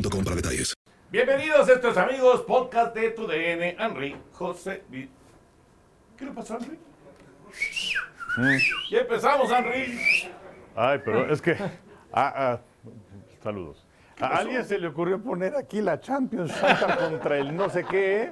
para detalles. Bienvenidos estos amigos, podcast de tu DN, Henry, José. ¿Qué le pasó a Henry? Ya empezamos, Henry. Ay, pero es que. ah, ah, saludos. A alguien se le ocurrió poner aquí la Champions contra el no sé qué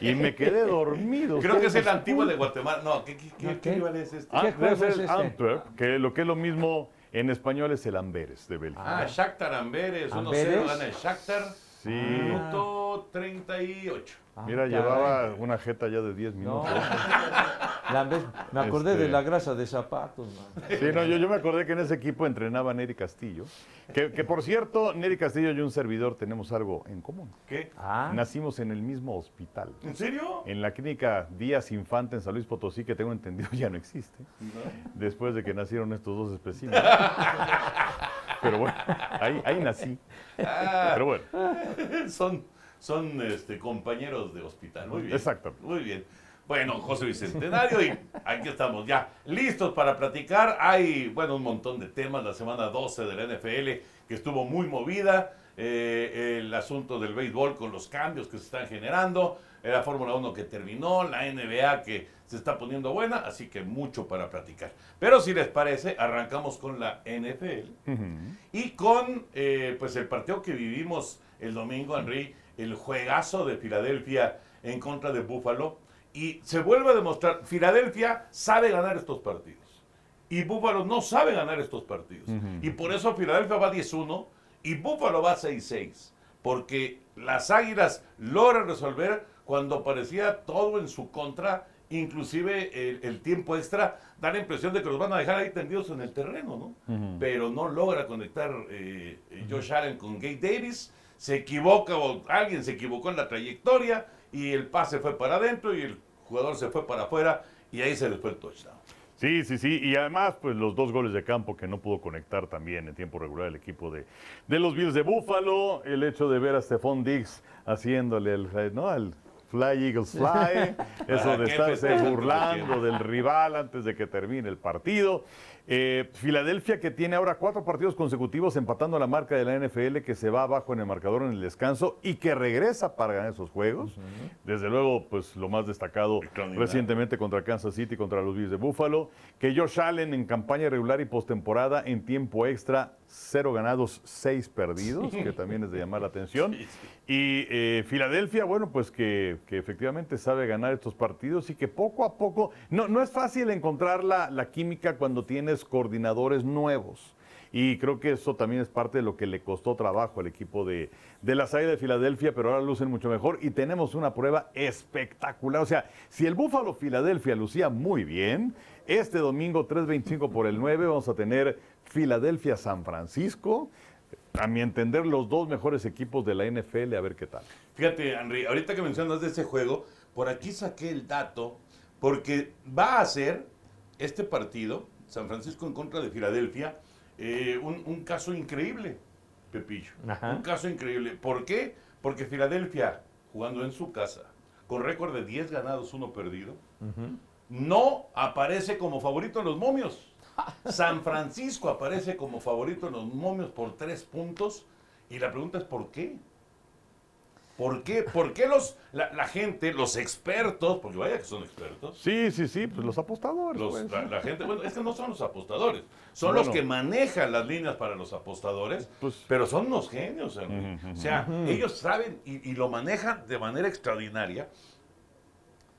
y me quedé dormido. Creo que es el antiguo de Guatemala. No, ¿qué, qué, qué, ¿No, qué qué? rival es este? Ah, ¿Qué debe juego ser es el este? Antwerp, que lo que es lo mismo en español es el Amberes de Bélgica. Ah, Shakhtar Amberes, 1-0 Amberes. gana el Shakhtar. Sí. Minuto 38. Ah, Mira, caray. llevaba una jeta ya de 10 No, minutos. la me acordé Este- de la grasa de zapatos, man. Sí, no, yo, yo me acordé que en ese equipo entrenaba Neri Castillo. Que, que, por cierto, Neri Castillo y un servidor tenemos algo en común. ¿Qué? Ah, Nacimos en el mismo hospital. ¿En serio? En la clínica Díaz Infante en San Luis Potosí, que tengo entendido ya no existe, después de que nacieron estos dos especímenes. Pero bueno, ahí, ahí nací. Ah, Pero bueno, son son este, compañeros de hospital. Muy bien. Exactamente. Muy bien. Bueno, José Bicentenario, y aquí estamos ya listos para platicar. Hay, bueno, un montón de temas. La semana 12 de la NFL que estuvo muy movida. Eh, el asunto del béisbol con los cambios que se están generando. Eh, La Fórmula 1 que terminó. La NBA que se está poniendo buena. Así que mucho para platicar. Pero si les parece, arrancamos con la NFL. Y con eh, pues el partido que vivimos el domingo, Henry, el juegazo de Filadelfia en contra de Buffalo. Y se vuelve a demostrar, Filadelfia sabe ganar estos partidos. Y Buffalo no sabe ganar estos partidos. Y por eso Filadelfia va 10-1 y Buffalo va 6-6. Porque las Águilas logran resolver cuando parecía todo en su contra, inclusive el, el tiempo extra, da la impresión de que los van a dejar ahí tendidos en el terreno, ¿no? Pero no logra conectar eh, eh, Josh Allen con Gay Davis, se equivoca o alguien se equivocó en la trayectoria y el pase fue para adentro y el jugador se fue para afuera y ahí se les fue el touchdown. sí, sí, sí. Y además, pues los dos goles de campo que no pudo conectar también en tiempo regular el equipo de, de los Bills de Búfalo. El hecho de ver a Stephon Diggs haciéndole el, ¿no? el Fly Eagles Fly. Eso ¿Para de estarse burlando del rival antes de que termine el partido. Eh, Filadelfia que tiene ahora cuatro partidos consecutivos empatando la marca de la NFL que se va abajo en el marcador en el descanso y que regresa para ganar esos juegos. Desde luego, pues lo más destacado recientemente contra Kansas City, contra los Bills de Buffalo, que Josh Allen en campaña regular y postemporada en tiempo extra, cero ganados, seis perdidos, que también es de llamar la atención. Y eh, Filadelfia, bueno, pues que, que efectivamente sabe ganar estos partidos y que poco a poco, no, no es fácil encontrar la, la química cuando tienes coordinadores nuevos. Y creo que eso también es parte de lo que le costó trabajo al equipo de, de la Águilas de Filadelfia, pero ahora lucen mucho mejor y tenemos una prueba espectacular. O sea, si el Búfalo Filadelfia lucía muy bien, este domingo 3.25 por el 9 vamos a tener Filadelfia San Francisco. A mi entender, los dos mejores equipos de la NFL, a ver qué tal. Fíjate, Henry, ahorita que mencionas de ese juego, por aquí saqué el dato, porque va a ser este partido, San Francisco en contra de Filadelfia, eh, un, un caso increíble, Pepillo. Ajá. Un caso increíble. ¿Por qué? Porque Filadelfia, jugando en su casa, con récord de 10 ganados, 1 perdido, no aparece como favorito en los momios. San Francisco aparece como favorito en los momios por 3 puntos. Y la pregunta es ¿por qué? ¿Por qué? ¿Por qué los, la, la gente, los expertos, porque vaya que son expertos, Sí, sí, sí, pues los apostadores. los- pues. la, la gente, bueno, es que no son los apostadores, son Bueno. los que manejan las líneas para los apostadores, Pues- pero son unos genios, ujú. O sea, ellos saben y, y lo manejan de manera extraordinaria.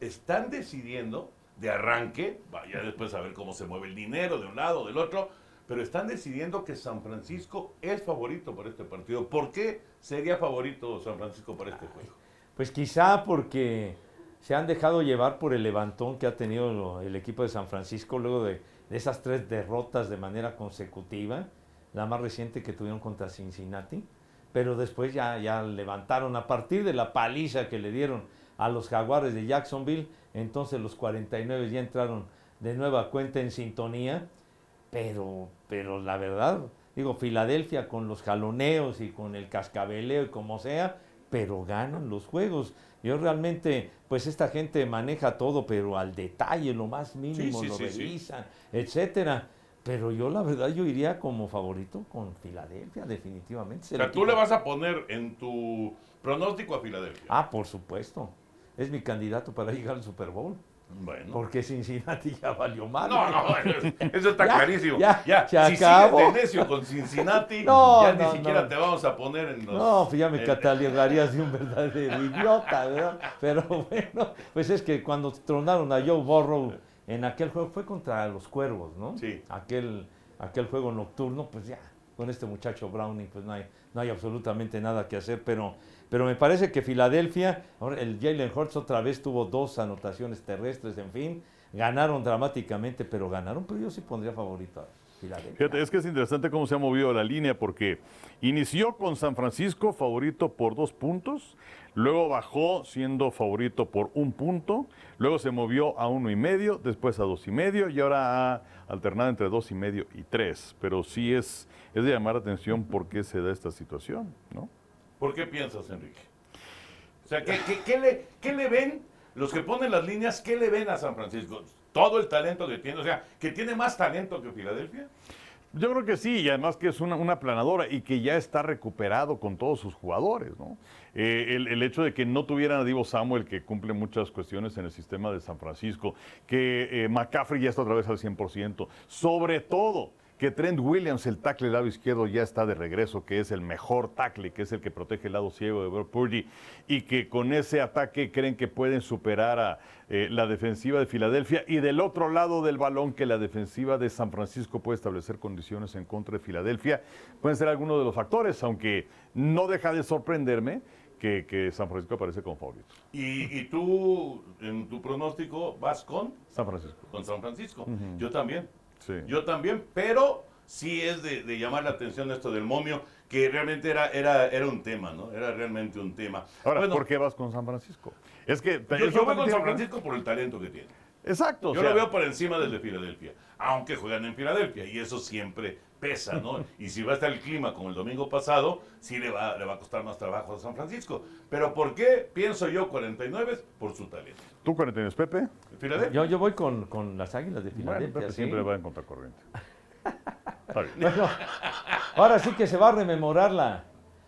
Están decidiendo de arranque, vaya después a ver cómo se mueve el dinero de un lado o del otro, pero están decidiendo que San Francisco es favorito para este partido. ¿Por qué sería favorito San Francisco para este juego? Pues quizá porque se han dejado llevar por el levantón que ha tenido el equipo de San Francisco luego de, de esas tres derrotas de manera consecutiva, la más reciente que tuvieron contra Cincinnati. pero después ya, ya levantaron a partir de la paliza que le dieron a los jaguares de Jacksonville, entonces los 49 ya entraron de nueva cuenta en sintonía, pero, pero la verdad, digo, Filadelfia con los jaloneos y con el cascabeleo y como sea, pero ganan los juegos. Yo realmente, pues esta gente maneja todo, pero al detalle, lo más mínimo, Sí, sí, lo sí, revisan, etcétera. Pero yo la verdad yo iría como favorito con Filadelfia, definitivamente. O sea, tú le vas a poner en tu pronóstico a Filadelfia. Ah, por supuesto. Es mi candidato para llegar al Super Bowl. Bueno. Porque Cincinnati ya valió mal. No, no, eso está Ya, clarísimo. ya, Ya, se si acabó. sigues de necio con Cincinnati, No, ya no, ni siquiera no. te vamos a poner en los... No, pues ya me en- catalogarías de un verdadero idiota, ¿verdad? Pero bueno, pues es que cuando tronaron a Joe Burrow en aquel juego, fue contra los cuervos, ¿no? Sí. Aquel, aquel juego nocturno, pues ya, con este muchacho Browning, pues no hay, no hay absolutamente nada que hacer, pero, pero me parece que Filadelfia, el Jalen Hurts otra vez tuvo dos anotaciones terrestres, en fin, ganaron dramáticamente, pero ganaron, pero yo sí pondría favorito a Filadelfia. Fíjate, es que es interesante cómo se ha movido la línea porque inició con San Francisco favorito por dos puntos, luego bajó siendo favorito por un punto, luego se movió a uno y medio, después a dos y medio y ahora ha alternado entre dos y medio y tres. Pero sí es, es de llamar la atención por qué se da esta situación, ¿no? ¿Por qué piensas, Enrique? O sea, ¿qué, le, qué le ven los que ponen las líneas? ¿Qué le ven a San Francisco? Todo el talento que tiene, o sea, que tiene más talento que Filadelfia. Yo creo que sí, y además que es una, una planadora y que ya está recuperado con todos sus jugadores, ¿no? Eh, el, el hecho de que no tuvieran a Divo Samuel, que cumple muchas cuestiones en el sistema de San Francisco, que eh, McCaffrey ya está otra vez al 100%, sobre todo que Trent Williams, el tackle del lado izquierdo, ya está de regreso, que es el mejor tackle, que es el que protege el lado ciego de Brock Purdy, y que con ese ataque creen que pueden superar a eh, la defensiva de Filadelfia. Y del otro lado del balón, que la defensiva de San Francisco puede establecer condiciones en contra de Filadelfia, pueden ser algunos de los factores, aunque no deja de sorprenderme que, que San Francisco aparece como favorito. Y, y tú, en tu pronóstico, vas con, San Francisco. con San Francisco. Yo también. Sí. Yo también, pero sí es de, de llamar la atención esto del momio, que realmente era, era, era un tema, ¿no? Era realmente un tema. Ahora, Bueno, ¿por qué vas con San Francisco? Es que Yo, voy con San Francisco por el talento que tiene. Exacto. o Yo sea, lo veo por encima del de Filadelfia, aunque juegan en Filadelfia y eso siempre pesa, ¿no? Y si va a estar el clima como el domingo pasado, sí le va, le va a costar más trabajo a San Francisco. Pero ¿por qué pienso yo 49? Por su talento. ¿Tú 49, Pepe? Filadelfia. Yo, yo voy con, con las Águilas de Bueno, Filadelfia. Pepe sí. siempre va en contracorriente. Está bien. Bueno, ahora sí que se va a rememorar la,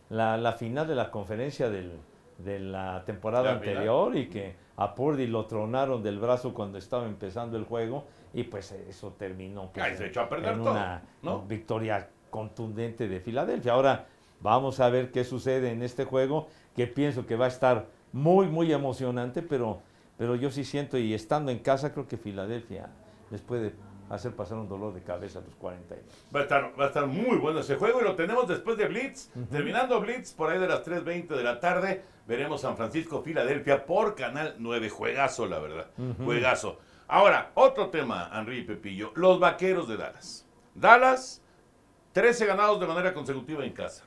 la, la final de la conferencia del- de la temporada La final. anterior y que a Purdy lo tronaron del brazo cuando estaba empezando el juego y pues eso terminó pues, Ay, se en- echó a perder en todo, una ¿no? victoria contundente de Filadelfia. Ahora vamos a ver qué sucede en este juego que pienso que va a estar muy, muy emocionante, pero, pero yo sí siento y estando en casa creo que Filadelfia les puede hacer pasar un dolor de cabeza a los 40. Va a, estar, va a estar muy bueno ese juego y lo tenemos después de Blitz. Terminando Blitz, por ahí de las 3.20 de la tarde, veremos San Francisco, Filadelfia por Canal 9. Juegazo, la verdad. Juegazo. Ahora, otro tema, Henry y Pepillo. Los vaqueros de Dallas. Dallas, 13 ganados de manera consecutiva en casa.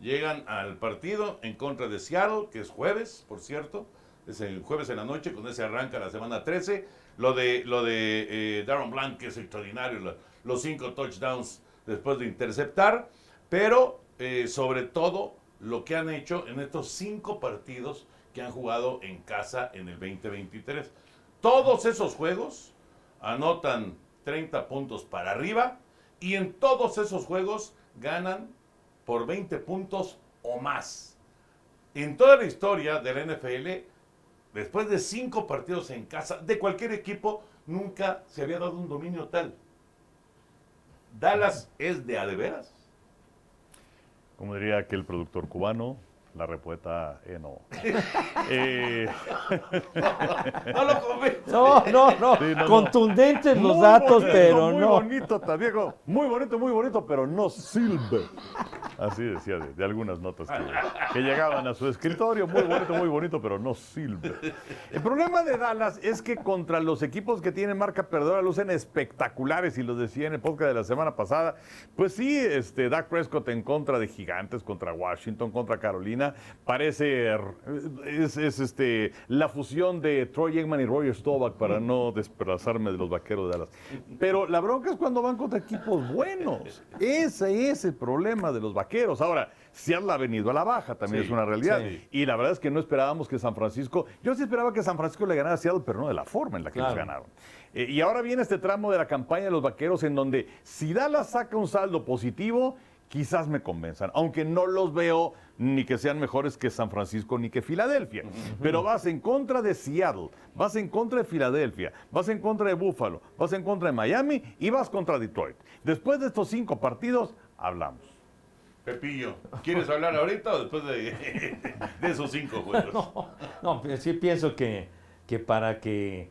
Llegan al partido en contra de Seattle, que es jueves, por cierto. Es el jueves en la noche, con ese arranca la semana 13. Lo de, lo de eh, Darren Blanc, que es extraordinario, lo- los cinco touchdowns después de interceptar. Pero, eh, sobre todo, lo que han hecho en estos cinco partidos que han jugado en casa en el 2023. Todos esos juegos anotan 30 puntos para arriba y en todos esos juegos ganan por 20 puntos o más. En toda la historia de la NFL, después de cinco partidos en casa, de cualquier equipo, nunca se había dado un dominio tal. Dallas es de a de veras. Como diría aquel productor cubano, la repueta Eno. Eh, No lo convence. No, no, no. Sí, no, no. Contundentes los muy datos, bonito, pero muy no. bonito, ta- viejo. Muy bonito, muy bonito, pero no sirve. Así decía de, de algunas notas que, que llegaban a su escritorio. Muy bonito, muy bonito, pero no sirve. El problema de Dallas es que contra los equipos que tienen marca perdedora lucen espectaculares, y lo decía en el podcast de la semana pasada. Pues sí, este, Dak Prescott en contra de Gigantes, contra Washington, contra Carolina, parece es, es, este, la fusión de Troy Aikman y Roger Staubach para no desplazarme de los vaqueros de Dallas. Pero la bronca es cuando van contra equipos buenos. Ese es el problema de los vaqueros. Ahora, Seattle ha venido a la baja, también Sí, es una realidad. sí. Y la verdad es que no esperábamos que San Francisco, yo sí esperaba que San Francisco le ganara a Seattle, pero no de la forma en la que Claro. les ganaron. Eh, y ahora viene este tramo de la campaña de los vaqueros en donde si Dallas saca un saldo positivo, quizás me convenzan, aunque no los veo ni que sean mejores que San Francisco ni que Filadelfia. Pero vas en contra de Seattle, vas en contra de Filadelfia, vas en contra de Buffalo, vas en contra de Miami y vas contra Detroit. Después de estos cinco partidos, hablamos. Pepillo, ¿quieres hablar ahorita o después de, de esos cinco juegos? No, no, pero sí pienso que, que para que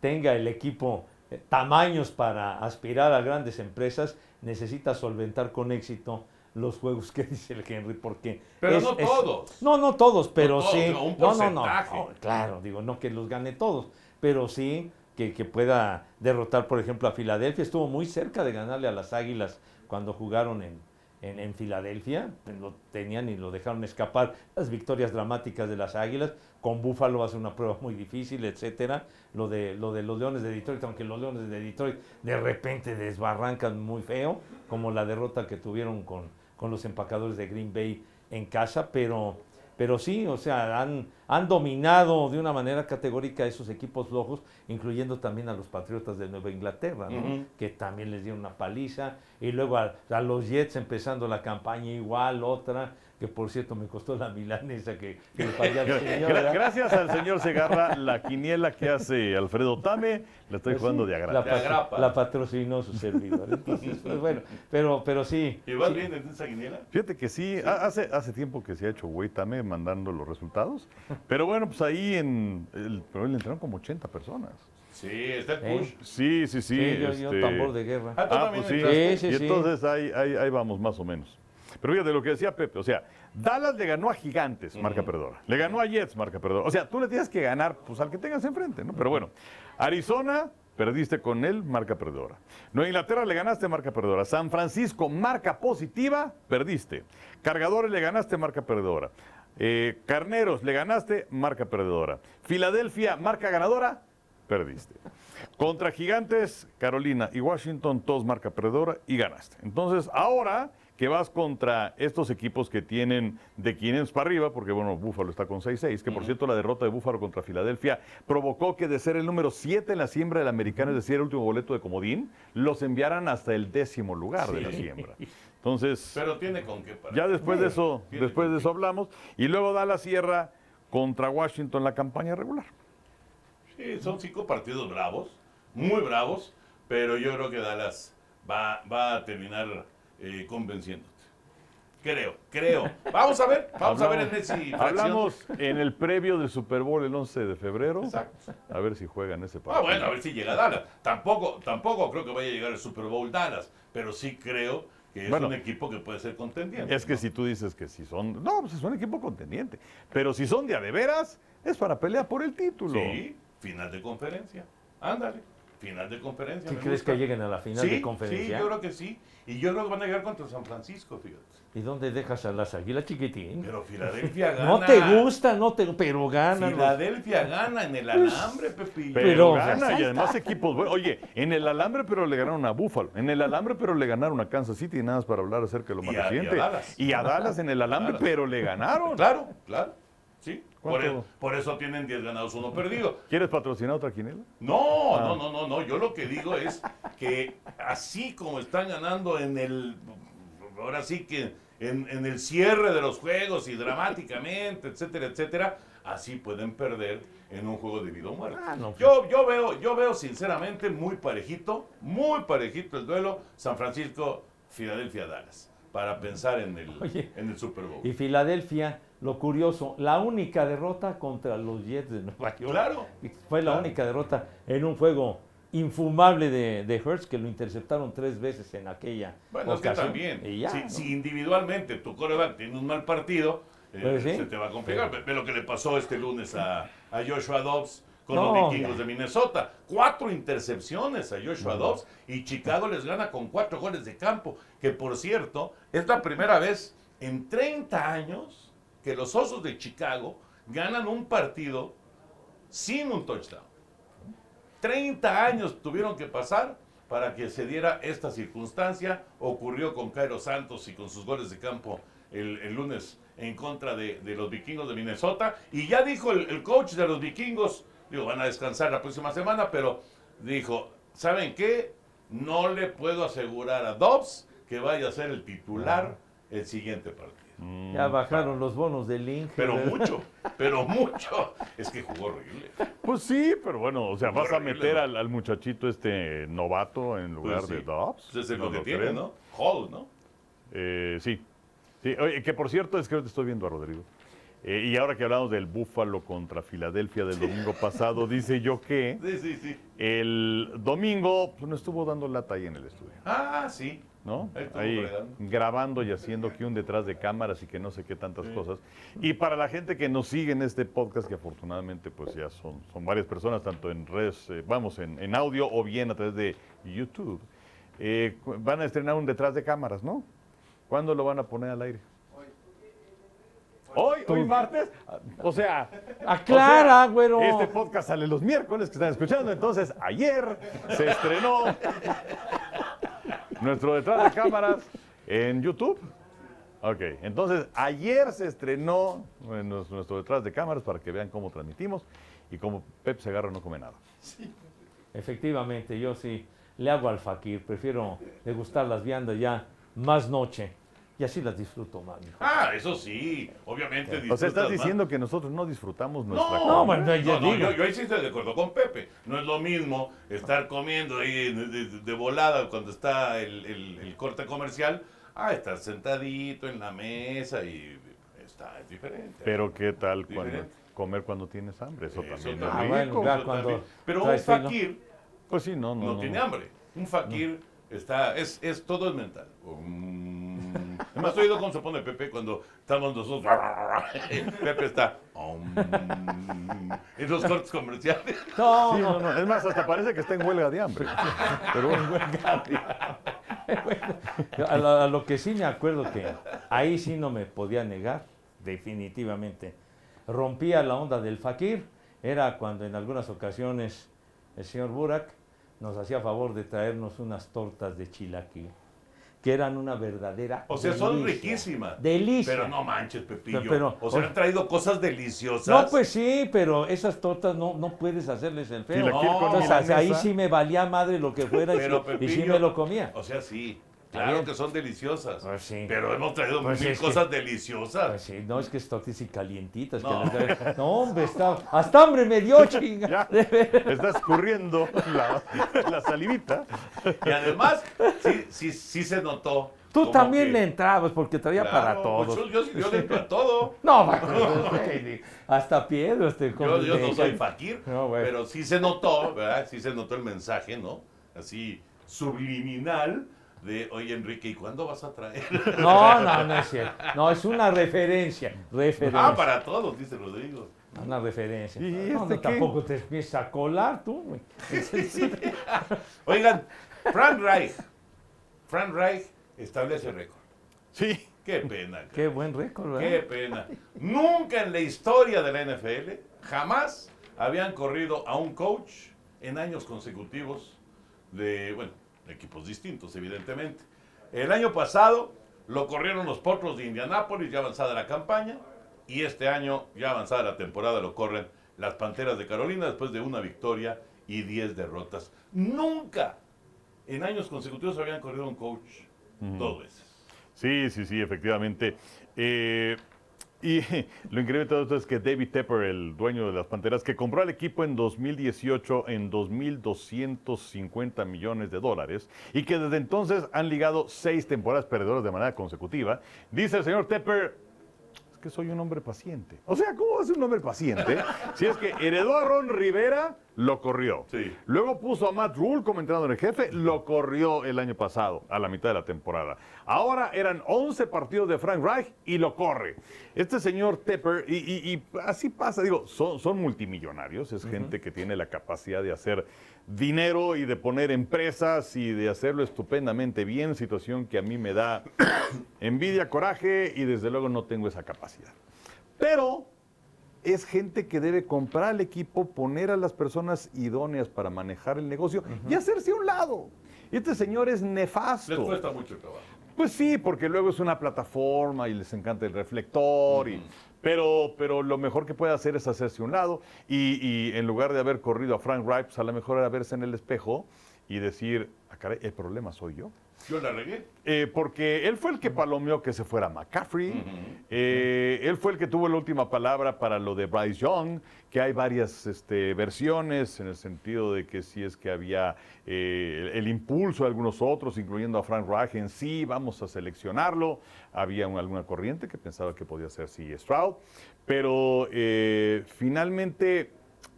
tenga el equipo eh, tamaños para aspirar a grandes empresas, necesita solventar con éxito los juegos que dice el Henry, porque... Pero no todos. No, no todos, pero todos, sí... no, un no, no, no, claro, digo, no que los gane todos, pero sí que, que pueda derrotar, por ejemplo, a Filadelfia. Estuvo muy cerca de ganarle a las Águilas cuando jugaron en, en, en Filadelfia, lo tenían y lo dejaron escapar. Las victorias dramáticas de las Águilas, con Búfalo ser una prueba muy difícil, etcétera. Lo de, lo de los Leones de Detroit, aunque los Leones de Detroit de repente desbarrancan muy feo, como la derrota que tuvieron con, con los empacadores de Green Bay en casa, pero, pero sí, o sea, han, han dominado de una manera categórica a esos equipos flojos, incluyendo también a los Patriotas de Nueva Inglaterra, ¿no? Que también les dieron una paliza, y luego a, a los Jets empezando la campaña igual, otra, que por cierto me costó la milanesa que, que al señor. Gracias al señor Segarra, la quiniela que hace Alfredo Tame, la estoy Pues jugando sí, de La, patro- agrapa. la patrocinó su servidor. Entonces, pues bueno, pero, pero sí. ¿Y vas sí. bien en esa guinera? Fíjate que sí, ha- hace, hace tiempo que se ha hecho güey Tame mandando los resultados, pero bueno, pues ahí en, el, pero le entraron como 80 personas. Sí, está el ¿Eh? push. Sí, sí, sí. Sí, yo, yo este, tambor de guerra. Ah, ¿tú Ah, pues sí. Sí, y entonces ahí, ahí, ahí vamos más o menos. Pero fíjate lo que decía Pepe, o sea, Dallas le ganó a Gigantes, marca perdedora. Le ganó a Jets, marca perdedora. O sea, tú le tienes que ganar pues al que tengas enfrente, ¿no? Pero bueno, Arizona, perdiste con él, marca perdedora. Nueva Inglaterra le ganaste, marca perdedora. San Francisco, marca positiva, perdiste. Cargadores le ganaste, marca perdedora. Eh, Carneros le ganaste, marca perdedora. Filadelfia, marca ganadora, perdiste. Contra Gigantes, Carolina y Washington, todos marca perdedora y ganaste. Entonces, ahora que vas contra estos equipos que tienen de 500 para arriba, porque bueno, Búfalo está con 6-6, que por cierto la derrota de Búfalo contra Filadelfia provocó que de ser el número 7 en la siembra de la americana, es decir, el último boleto de comodín, los enviaran hasta el décimo lugar de la siembra. Entonces, Pero tiene con qué parar. ya después de eso, después de eso hablamos, y luego da la sierra contra Washington la campaña regular. Sí, son cinco partidos bravos, muy bravos, pero yo creo que Dallas va, va a terminar eh, convenciéndote. Creo, creo. Vamos a ver, vamos a ver en ese. Hablamos en el previo del Super Bowl el 11 de febrero. Exacto. A ver si juegan ese partido. Ah, bueno, a ver si llega Dallas. Tampoco, tampoco creo que vaya a llegar el Super Bowl Dallas, pero sí creo que es Bueno. un equipo que puede ser contendiente. Es que ¿no? si tú dices que si son. No, pues es un equipo contendiente. Pero si son de a de veras, es para pelear por el título. Sí, final de conferencia. Ándale, final de conferencia. ¿Sí crees gusta. que lleguen a la final sí, de conferencia? Sí, yo creo que sí. Y yo creo que van a llegar contra San Francisco, fíjate. ¿Y dónde dejas a las águilas chiquitín? Pero Filadelfia gana. No te gusta, no te, pero ganan. los- Filadelfia gana en el alambre, Pepillo. Pero, Pero, gana y además equipos buenos. Oye, en el alambre pero le ganaron a Buffalo. En el alambre pero le ganaron a Kansas City y nada más para hablar acerca de lo más reciente. Dallas. Y a Dallas en el alambre Dallas. pero le ganaron. Claro, claro. E- por eso tienen 10 ganados, uno perdido. ¿Quieres patrocinar otra quinela? No, Ah. no, no, no, no. Yo lo que digo es que así como están ganando en el. Ahora sí que en, en el cierre de los juegos y dramáticamente, etcétera, etcétera, así pueden perder en un juego de vida o muerte. Ah, no. Yo, yo, veo, yo veo sinceramente muy parejito, muy parejito el duelo San Francisco, Filadelfia, Dallas, para pensar en el, Oye. en el Super Bowl. Y Filadelfia, lo curioso, la única derrota contra los Jets de Nueva York. Claro. Fue la Claro. única derrota en un juego infumable de, de Hurts que lo interceptaron tres veces en aquella Bueno, es que ocasión. también, ya, si, ¿no? si individualmente tu coreback tiene un mal partido, eh, Pues sí. se te va a complicar. Ve, ve lo que le pasó este lunes a, a Joshua Dobbs con No, los vikingos ya. de Minnesota. Cuatro intercepciones a Joshua Dobbs y Chicago les gana con cuatro goles de campo. Que por cierto, es la primera vez en 30 años que los Osos de Chicago ganan un partido sin un touchdown. 30 años tuvieron que pasar para que se diera esta circunstancia. Ocurrió con Cairo Santos y con sus goles de campo el, el lunes en contra de, de los vikingos de Minnesota. Y ya dijo el, el coach de los vikingos, digo, van a descansar la próxima semana, pero dijo, ¿saben qué? No le puedo asegurar a Dobbs que vaya a ser el titular el siguiente partido. Ya bajaron los bonos del Link. Pero mucho, pero mucho. Es que jugó horrible. Pues sí, pero bueno, o sea, vas a meter ¿no? al, al muchachito este novato en lugar Pues sí. de Dobbs. Pues es No lo que lo tiene. ¿no? Hall, ¿no? Eh, sí. sí. Oye, que por cierto, es que ahorita estoy viendo a Rodrigo. Eh, y ahora que hablamos del Búfalo contra Filadelfia del domingo pasado, dice yo que Sí, sí, sí. el domingo pues, no estuvo dando lata ahí en el estudio, Ah, sí. ¿No? Ahí grabando y haciendo que un detrás de cámaras y que no sé qué tantas cosas. Y para la gente que nos sigue en este podcast, que afortunadamente pues ya son, son varias personas, tanto en redes, eh, vamos, en, en audio o bien a través de YouTube, eh, van a estrenar un detrás de cámaras, ¿no? ¿Cuándo lo van a poner al aire? Hoy, hoy martes. O sea, Aclara, o sea, güero. Este podcast sale los miércoles que están escuchando. Entonces, ayer se estrenó nuestro detrás de cámaras en YouTube. Ok, entonces ayer se estrenó nuestro detrás de cámaras para que vean cómo transmitimos y como Pep Segarra no come nada. Efectivamente, yo sí le hago al fakir. Prefiero degustar las viandas ya más noche. Y así las disfruto más. Ah, eso sí. Obviamente O sea, estás más. diciendo que nosotros no disfrutamos nuestra No, No, bueno, yo no, yo, yo ahí sí estoy de acuerdo con Pepe. No es lo mismo estar comiendo ahí de, de- de volada cuando está el, el- el corte comercial a estar sentadito en la mesa y está es diferente. Pero qué tal cuando Diferente. comer cuando tienes hambre, eso, Eso también Ah, bueno, ya Eso cuando también. Pero un fakir Pues sí, no, no, no, no. tiene hambre. Un fakir está, es, es todo es mental. Um, ¿Has oído cómo se pone Pepe cuando estamos nosotros? Pepe está en los cortes comerciales. No, Sí, no, no. Es más, hasta parece que está en huelga de hambre. Pero bueno, A, la- a lo que sí me acuerdo que ahí sí no me podía negar, definitivamente. Rompía la onda del fakir, era cuando en algunas ocasiones el señor Burak nos hacía favor de traernos unas tortas de chilaquil, que eran una verdadera O sea, son riquísimas. Delicia. Pero no manches, Pepillo. Pero- pero- o sea, han traído cosas deliciosas. No, pues sí, pero esas tortas no, no puedes hacerles el feo. Con Entonces, ahí sí me valía madre lo que fuera y, sí- y sí Pepillo, me lo comía. O sea, sí. Claro bien. que son deliciosas. Pues sí. Pero hemos traído Pues mil que- cosas deliciosas. Pues sí, no es que tortas y calientitas. que No. les no, hombre, está, hasta hambre me dio, chinga. está escurriendo la, la salivita. Y además, sí, sí, sí se notó. Tú también que- le entrabas porque traía para Claro, todos. pues yo, yo le entro a todo. No, hasta Piedro. Este, Yo, yo no soy fakir, No, pero sí se notó, ¿verdad? Sí se notó el mensaje, ¿no? Así subliminal de, oye Enrique, ¿y cuándo vas a traer? No, no, no es cierto. No, es una referencia. Referencia. ah, para todos, dice Rodrigo. Una referencia. ¿Y este no, tampoco te empiezas a colar tú, güey. Oigan, Frank Reich. Frank Reich establece récord. Sí. Qué pena. Qué buen récord, ¿verdad? Qué pena. Nunca en la historia de la NFL, jamás habían corrido a un coach en años consecutivos de, bueno, equipos distintos, evidentemente. El año pasado lo corrieron los Potros de Indianápolis, ya avanzada la campaña, y este año, ya avanzada la temporada, lo corren las Panteras de Carolina después de una victoria y 10 derrotas. Nunca en años consecutivos habían corrido un coach dos veces. Sí, sí, sí, efectivamente. Eh, y lo increíble de todo esto es que David Tepper, el dueño de las Panteras, que compró al equipo en 2018 en 2.250 millones de dólares y que desde entonces han ligado seis temporadas perdedoras de manera consecutiva, dice el señor Tepper, que soy un hombre paciente. O sea, ¿cómo es un hombre paciente? Si es que heredó a Ron Rivera lo corrió. Sí. Luego puso a Matt Rule como entrenador en jefe, lo corrió el año pasado, a la mitad de la temporada. Ahora eran 11 partidos de Frank Reich y lo corre. Este señor Tepper, y, y- y así pasa, digo, son, son multimillonarios, es gente que tiene la capacidad de hacer dinero y de poner empresas y de hacerlo estupendamente bien, situación que a mí me da envidia, coraje y desde luego no tengo esa capacidad. Pero es gente que debe comprar al equipo, poner a las personas idóneas para manejar el negocio y hacerse a un lado. Y este señor es nefasto. Les cuesta mucho trabajo. Pues sí, porque luego es una plataforma y les encanta el reflector. y- pero, pero lo mejor que puede hacer es hacerse un lado. Y, y en lugar de haber corrido a Frank Reich, pues a lo mejor era verse en el espejo y decir, "Ah, caray, el problema soy yo. Yo la regué. Eh, porque él fue el que palomeó que se fuera McCaffrey. Eh, él fue el que tuvo la última palabra para lo de Bryce Young, que hay varias este, versiones en el sentido de que si es que había eh, el, impulso de algunos otros, incluyendo a Frank Reich en sí, vamos a seleccionarlo. Había un- alguna corriente que pensaba que podía ser sí Stroud. Pero eh, finalmente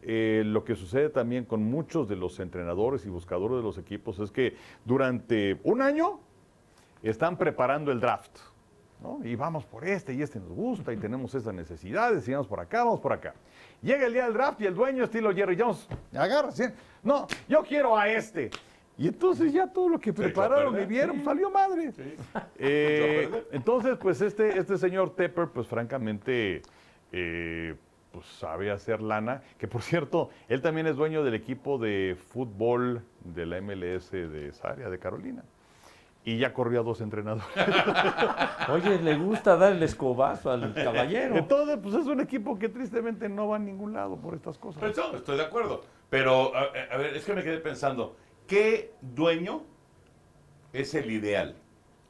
eh, lo que sucede también con muchos de los entrenadores y buscadores de los equipos es que durante un año están preparando el draft. Y vamos por este y este nos gusta y tenemos estas necesidades y vamos por acá, vamos por acá. Llega el día del draft y el dueño estilo Jerry Jones agarra, ¿sí? no, yo quiero a este. Y entonces ya todo lo que prepararon y vieron salió madre. Sí. Eh, entonces, pues este, este señor Tepper, pues francamente, eh, pues sabe hacer lana. Que por cierto, él también es dueño del equipo de fútbol de la MLS de esa área, de Carolina. Y ya corrió a dos entrenadores. Oye, le gusta dar el escobazo al caballero. Entonces, pues es un equipo que tristemente no va a ningún lado por estas cosas. Pues no, estoy de acuerdo. Pero, a, a ver, es que me quedé pensando, ¿qué dueño es el ideal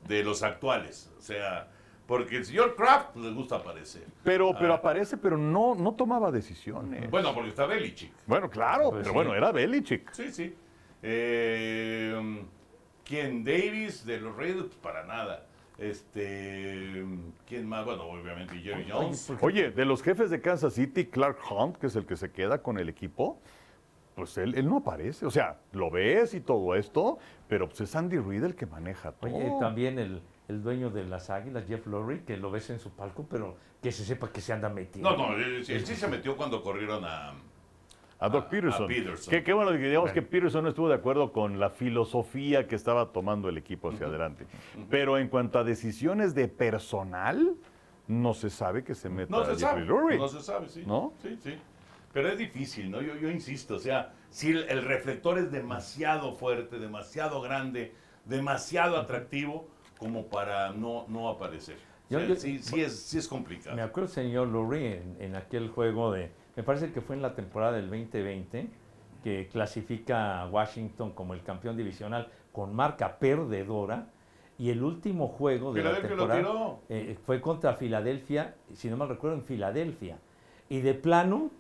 de los actuales? O sea, porque el señor Kraft pues, les gusta aparecer. Pero, pero Ah. aparece, pero no, no tomaba decisiones. Bueno, porque está Belichick. Bueno, claro, Pues pero sí. bueno, era Belichick. Sí, sí. Eh, ¿Quién? Davis de los Raiders? Pues para nada. Este, ¿Quién más? Bueno, obviamente Jerry Jones. Oye, de los jefes de Kansas City, Clark Hunt, que es el que se queda con el equipo, pues él, él no aparece. O sea, lo ves y todo esto, pero pues es Andy Reid el que maneja todo. Oye, también el, el dueño de las águilas, Jeff Lurie, que lo ves en su palco, pero que se sepa que se anda metiendo. No, no, él, él sí se metió cuando corrieron a... a Doc a- Peterson. a Peterson. Que, que bueno, digamos que Peterson no estuvo de acuerdo con la filosofía que estaba tomando el equipo hacia adelante. Pero en cuanto a decisiones de personal, no se sabe que se meta No se sabe, Lurie. no se sabe, sí. ¿No? Sí, sí. Pero es difícil, ¿no? Yo, yo insisto, o sea, si el, el reflector es demasiado fuerte, demasiado grande, demasiado atractivo, como para no, no aparecer. O Yo- sea, yo- sí, sí, es, sí es complicado. Me acuerdo el señor Lurie en, en aquel juego de, me parece que fue en la temporada del 2020, que clasifica a Washington como el campeón divisional con marca perdedora. Y el último juego de la temporada tiró. eh, fue contra Filadelfia, si no mal recuerdo, en Filadelfia. Y de plano,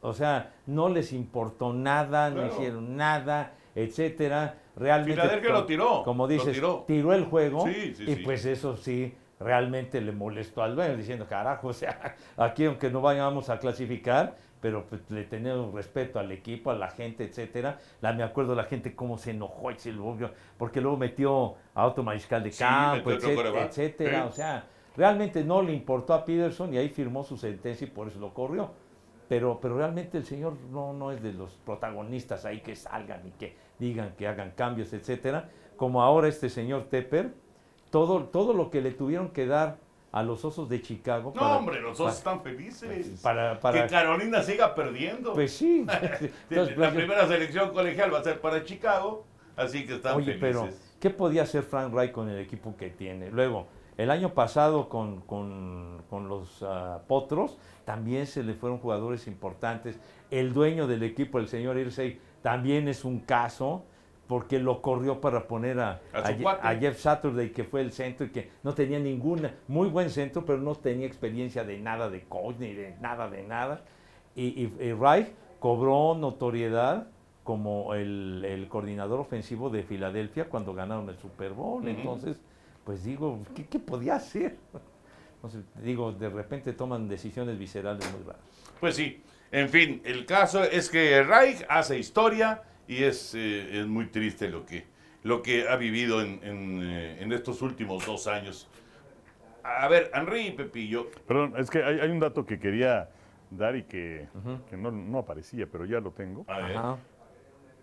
o sea, no les importó nada, no hicieron nada, etcétera. Realmente, Filadelfia lo tiró, Como dices, tiró. tiró el juego Sí, sí, y sí. pues eso sí realmente le molestó al dueño diciendo, carajo, o sea, aquí aunque no vayamos a clasificar, pero pues, le tenemos respeto al equipo, a la gente, etcétera. La, me acuerdo la gente cómo se enojó y se lo obvio, porque luego metió a otro mariscal de Sí, campo, etcétera, etcétera. O sea, realmente no le importó a Peterson y ahí firmó su sentencia y por eso lo corrió. Pero, pero realmente el señor no, no es de los protagonistas ahí que salgan y que digan que hagan cambios, etcétera. Como ahora este señor Tepper, todo, todo lo que le tuvieron que dar a los osos de Chicago. No, para- hombre, los dos están felices. Para, para, Que Carolina siga perdiendo. pues sí. la Entonces, pues, primera selección colegial va a ser para Chicago, así que están Oye, pero felices. ¿qué podía hacer Frank Reich con el equipo que tiene? Luego, el año pasado con, con- con los ah, Potros también se le fueron jugadores importantes. El dueño del equipo, el señor Irsey, también es un caso porque lo corrió para poner a, A a a Jeff Saturday, que fue el centro y que no tenía ninguna, muy buen centro, pero no tenía experiencia de nada de coach ni de nada de nada. Y, y- y Reich cobró notoriedad como el, el coordinador ofensivo de Filadelfia cuando ganaron el Super Bowl. Ujú. Entonces, pues digo, ¿qué, qué podía hacer? Entonces, digo, de repente toman decisiones viscerales muy raras. Pues sí, en fin, el caso es que Reich hace historia y es, eh, es muy triste lo que, lo que ha vivido en, en, eh, en estos últimos dos años. A ver, Henry y Pepillo, Perdón, es que hay, hay un dato que quería dar y que, que no, no aparecía, pero ya lo tengo. a ver, Ajá.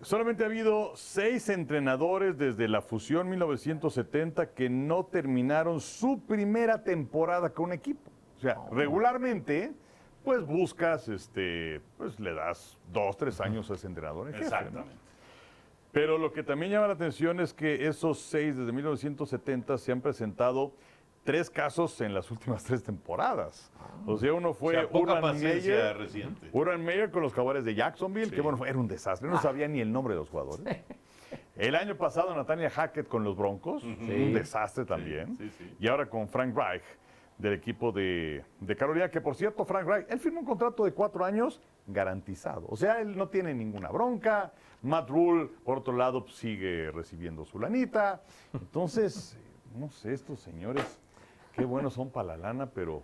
Solamente ha habido seis entrenadores desde la fusión 1970 que no terminaron su primera temporada con un equipo. O sea, regularmente, pues buscas, este, pues le das dos, tres años a ese entrenador en jefe, ¿no? exactamente. Pero lo que también llama la atención es que esos seis desde 1970 se han presentado tres casos en las últimas tres temporadas. O sea, uno O fue sea, poca Urban Meyer, reciente. Urban Meyer con los jaguares de Jacksonville, Sí. que bueno, era un desastre, no sabía ni el nombre de los jugadores. El año pasado Natalia Hackett con los Broncos, un desastre también. Y ahora con Frank Reich del equipo de, de Carolina, que por cierto, Frank Reich, él firmó un contrato de cuatro años garantizado. O sea, él no tiene ninguna bronca. Matt Rule, por otro lado, sigue recibiendo su lanita. Entonces, no sé, estos señores, qué buenos son para la lana, pero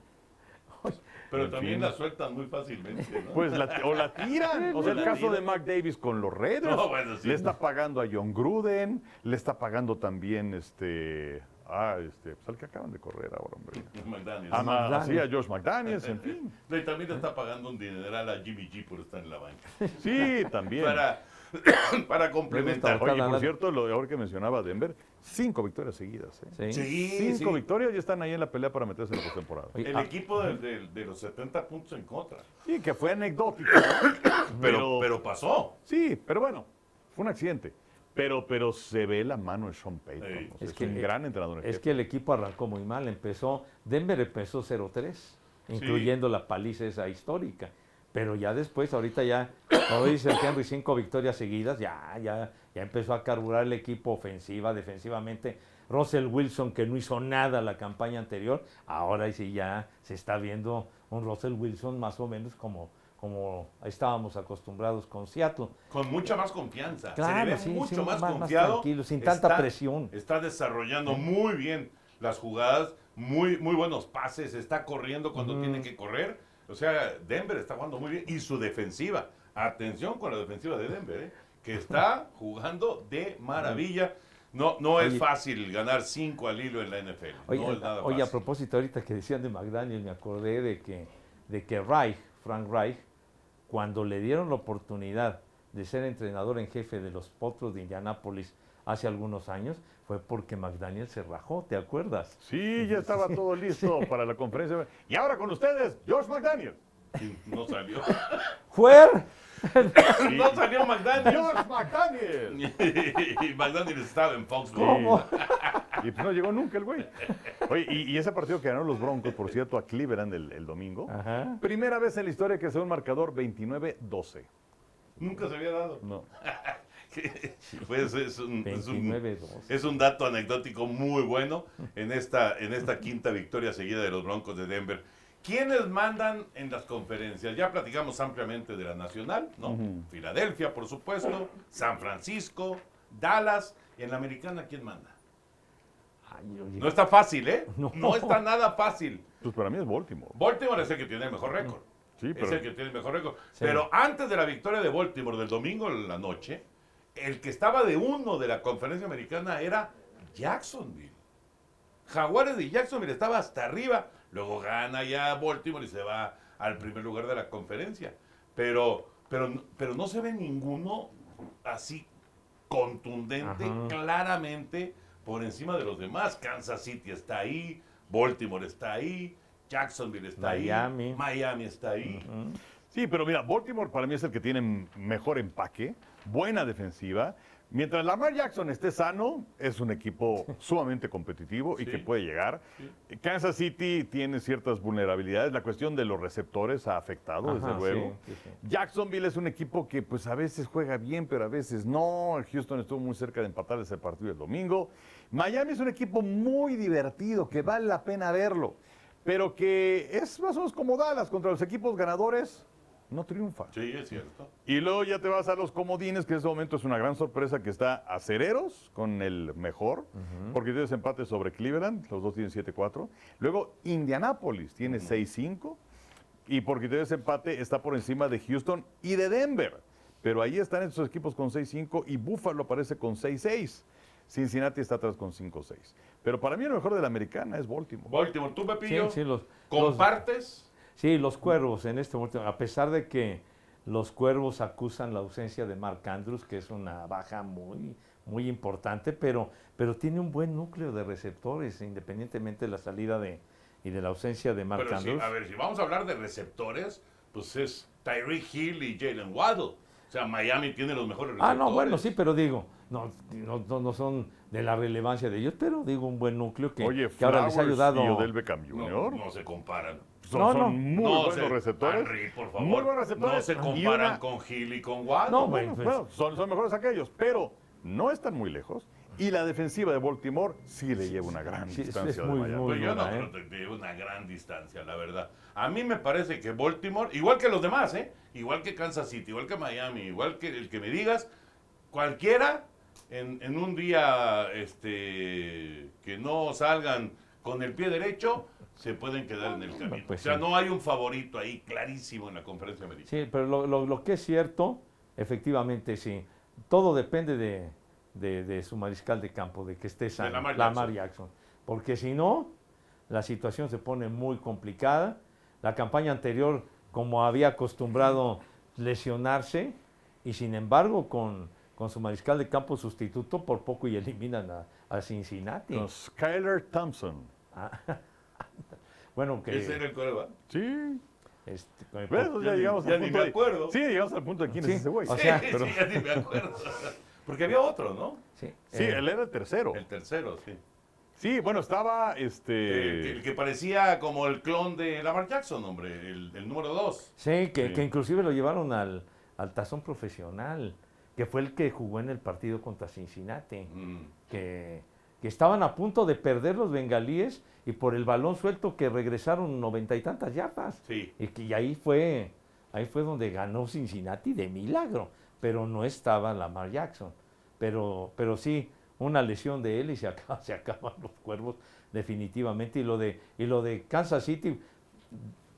Pero En también fin. la sueltan muy fácilmente, ¿no? Pues la, o la tiran. O sea, el caso de Mark Davis con los Raiders. No, bueno, sí. Le está pagando a John Gruden, le está pagando también este. Ah, este, pues al que acaban de correr ahora, hombre. McDaniels. A, Ma- McDaniels. sí, a Josh McDaniels, en fin. No, y también le está pagando un dineral a Jimmy G por estar en la banca. Sí, también. Para, para complementar. Oye, por cierto, lo de ahora que mencionaba Denver, cinco victorias seguidas. ¿eh? Sí. Sí, Cinco sí. victorias y están ahí en la pelea para meterse en la postemporada. Oye, El ah, equipo de, de- de los 70 puntos en contra. Sí, que fue anecdótico. Pero, pero pasó. Sí, pero bueno, fue un accidente. Pero, pero se ve la mano de Sean Payton. Sí. o sea, Es es, que- un gran entrenador. en Es jefe. que el equipo arrancó muy mal. Empezó, Denver empezó 0-3, incluyendo la paliza esa histórica. Pero ya después, ahorita ya, como dice el Henry, cinco victorias seguidas, ya, ya, ya empezó a carburar el equipo ofensiva, defensivamente. Russell Wilson, que no hizo nada la campaña anterior, ahora sí ya se está viendo un Russell Wilson más o menos como, como estábamos acostumbrados con Seattle. Con mucha más confianza. Claro, Se le ve sí, mucho sí, más, más- más confiado. tranquilo, sin tanta presión. Está desarrollando muy bien las jugadas, muy, muy buenos pases, está corriendo cuando tiene que correr. O sea, Denver está jugando muy bien. Y su defensiva. Atención con la defensiva de Denver, ¿eh? que está jugando de maravilla. No, no es Oye. fácil ganar cinco al hilo en la NFL. Oye, no es nada oye, a fácil. propósito, ahorita que decían de McDaniel, me acordé de que, de que Reich, Frank Reich, cuando le dieron la oportunidad de ser entrenador en jefe de los Potros de Indianápolis hace algunos años, fue porque McDaniel se rajó, ¿te acuerdas? Sí, ya estaba todo listo para la conferencia. Y ahora con ustedes, George McDaniel. No salió. ¡Fuer! No salió McDaniel. George McDaniel. y McDaniel estaba en Foxborough. ¿Cómo? Y pues no llegó nunca el güey. Oye, y, y ese partido que ganaron los Broncos, por cierto, a Cleveland el, el domingo. Ajá. Primera vez en la historia que se da un marcador 29-12. Nunca se había dado. No. Pues es un, es, un, 29-2. es un dato anecdótico muy bueno en esta, en esta quinta victoria seguida de los Broncos de Denver. ¿Quiénes mandan en las conferencias? Ya platicamos ampliamente de la nacional, ¿no? Filadelfia, por supuesto, San Francisco, Dallas. En la americana, ¿quién manda? Ay, oye, No está fácil, ¿eh? No. No, está nada fácil. Pues para mí es Baltimore. Baltimore es el que tiene el mejor récord. Sí, Es pero el que tiene el mejor récord. Sí. Pero antes de la victoria de Baltimore del domingo en la noche, el que estaba de uno de la conferencia americana era Jacksonville. Jaguares de Jacksonville estaba hasta arriba. Luego gana ya Baltimore y se va al primer lugar de la conferencia. Pero, pero, no- pero no se ve ninguno así contundente, Ajá. claramente por encima de los demás. Kansas City está ahí, Baltimore está ahí, Jacksonville está Miami. ahí, Miami está ahí. Sí, pero mira, Baltimore para mí es el que tiene mejor empaque, buena defensiva. Mientras Lamar Jackson esté sano, es un equipo sumamente competitivo y Sí. que puede llegar. Kansas City tiene ciertas vulnerabilidades. La cuestión de los receptores ha afectado, Ajá, desde luego. sí. Jacksonville es un equipo que pues a veces juega bien, pero a veces no. Houston estuvo muy cerca de empatar ese partido el domingo. Miami es un equipo muy divertido, que vale la pena verlo, pero que es más o menos como Dallas contra los equipos ganadores. No triunfa. Sí, es cierto. Y luego ya te vas a los comodines, que en este momento es una gran sorpresa que está Acereros con el mejor, porque tienes empate sobre Cleveland, los dos tienen 7-4. Luego Indianapolis tiene 6-5, y porque tienes empate está por encima de Houston y de Denver. Pero ahí están estos equipos con 6-5 y Buffalo aparece con 6-6. Cincinnati está atrás con 5-6. Pero para mí el mejor de la americana es Baltimore. Baltimore, tú, Pepillo, Sí, sí, los- ¿compartes? Sí, los cuervos en este momento, a pesar de que los cuervos acusan la ausencia de Mark Andrews, que es una baja muy, muy importante, pero, pero tiene un buen núcleo de receptores, independientemente de la salida de, y de la ausencia de Mark Pero Andrews. a ver, si vamos a hablar de receptores, pues es Tyreek Hill y Jalen Waddle. O sea, Miami tiene los mejores receptores. Ah, no, bueno, sí, pero digo, no, no, no- no son de la relevancia de ellos, pero digo un buen núcleo que, Oye, que ahora les ha Flowers ayudado. y Odell Beckham No, Jr. no se comparan. Son, No, son no. muy No buenos se- receptores. Henry, por favor. Muy buenos receptores. No se comparan una- con Hill y con Waddle. No, Bueno, bueno, pues, bueno, son, son mejores aquellos, pero no están muy lejos. Y la defensiva de Baltimore sí le lleva una gran Sí, distancia es de muy, Miami. muy- Pero yo no buena, creo que de una gran distancia, la verdad. A mí me parece que Baltimore, igual que los demás, ¿eh? igual que Kansas City, igual que Miami, igual que el que me digas, cualquiera en, en un día este, que no salgan con el pie derecho, se pueden quedar en el camino. pues o sea, sí. no hay un favorito ahí clarísimo en la conferencia americana. Sí, pero lo, lo- lo que es cierto, efectivamente sí, todo depende de, de- de su mariscal de campo, de que esté sano, Lamar Lamar Jackson. Jackson. Porque si no, la situación se pone muy complicada. La campaña anterior, como había acostumbrado lesionarse, y sin embargo, con, con su mariscal de campo sustituto, por poco y eliminan a, a Cincinnati. No, Skyler Thompson. Bueno, que... Ese era el coreback. Sí. este, con el- ¿Ves? Ya, llegamos ya al ni punto me de- acuerdo. Sí, llegamos al punto de quién Sí, es ese güey. o sea, sí, pero- sí, ya ni me acuerdo. Porque había otro, ¿no? sí, Sí, eh, él era el tercero. El tercero, sí. Sí, bueno, estaba El, este. el que parecía como el clon de Lamar Jackson, hombre, el, el número dos. Sí, que, Sí. que inclusive lo llevaron al, al tazón profesional, que fue el que jugó en el partido contra Cincinnati, Mm. que, que estaban a punto de perder los bengalíes y por el balón suelto que regresaron noventa y tantas yardas. Sí. Y, que, y ahí fue ahí fue donde ganó Cincinnati de milagro, pero no estaba Lamar Jackson. Pero, pero sí, una lesión de él y se, acaba- se acaban los cuervos definitivamente. Y lo de, y lo de Kansas City,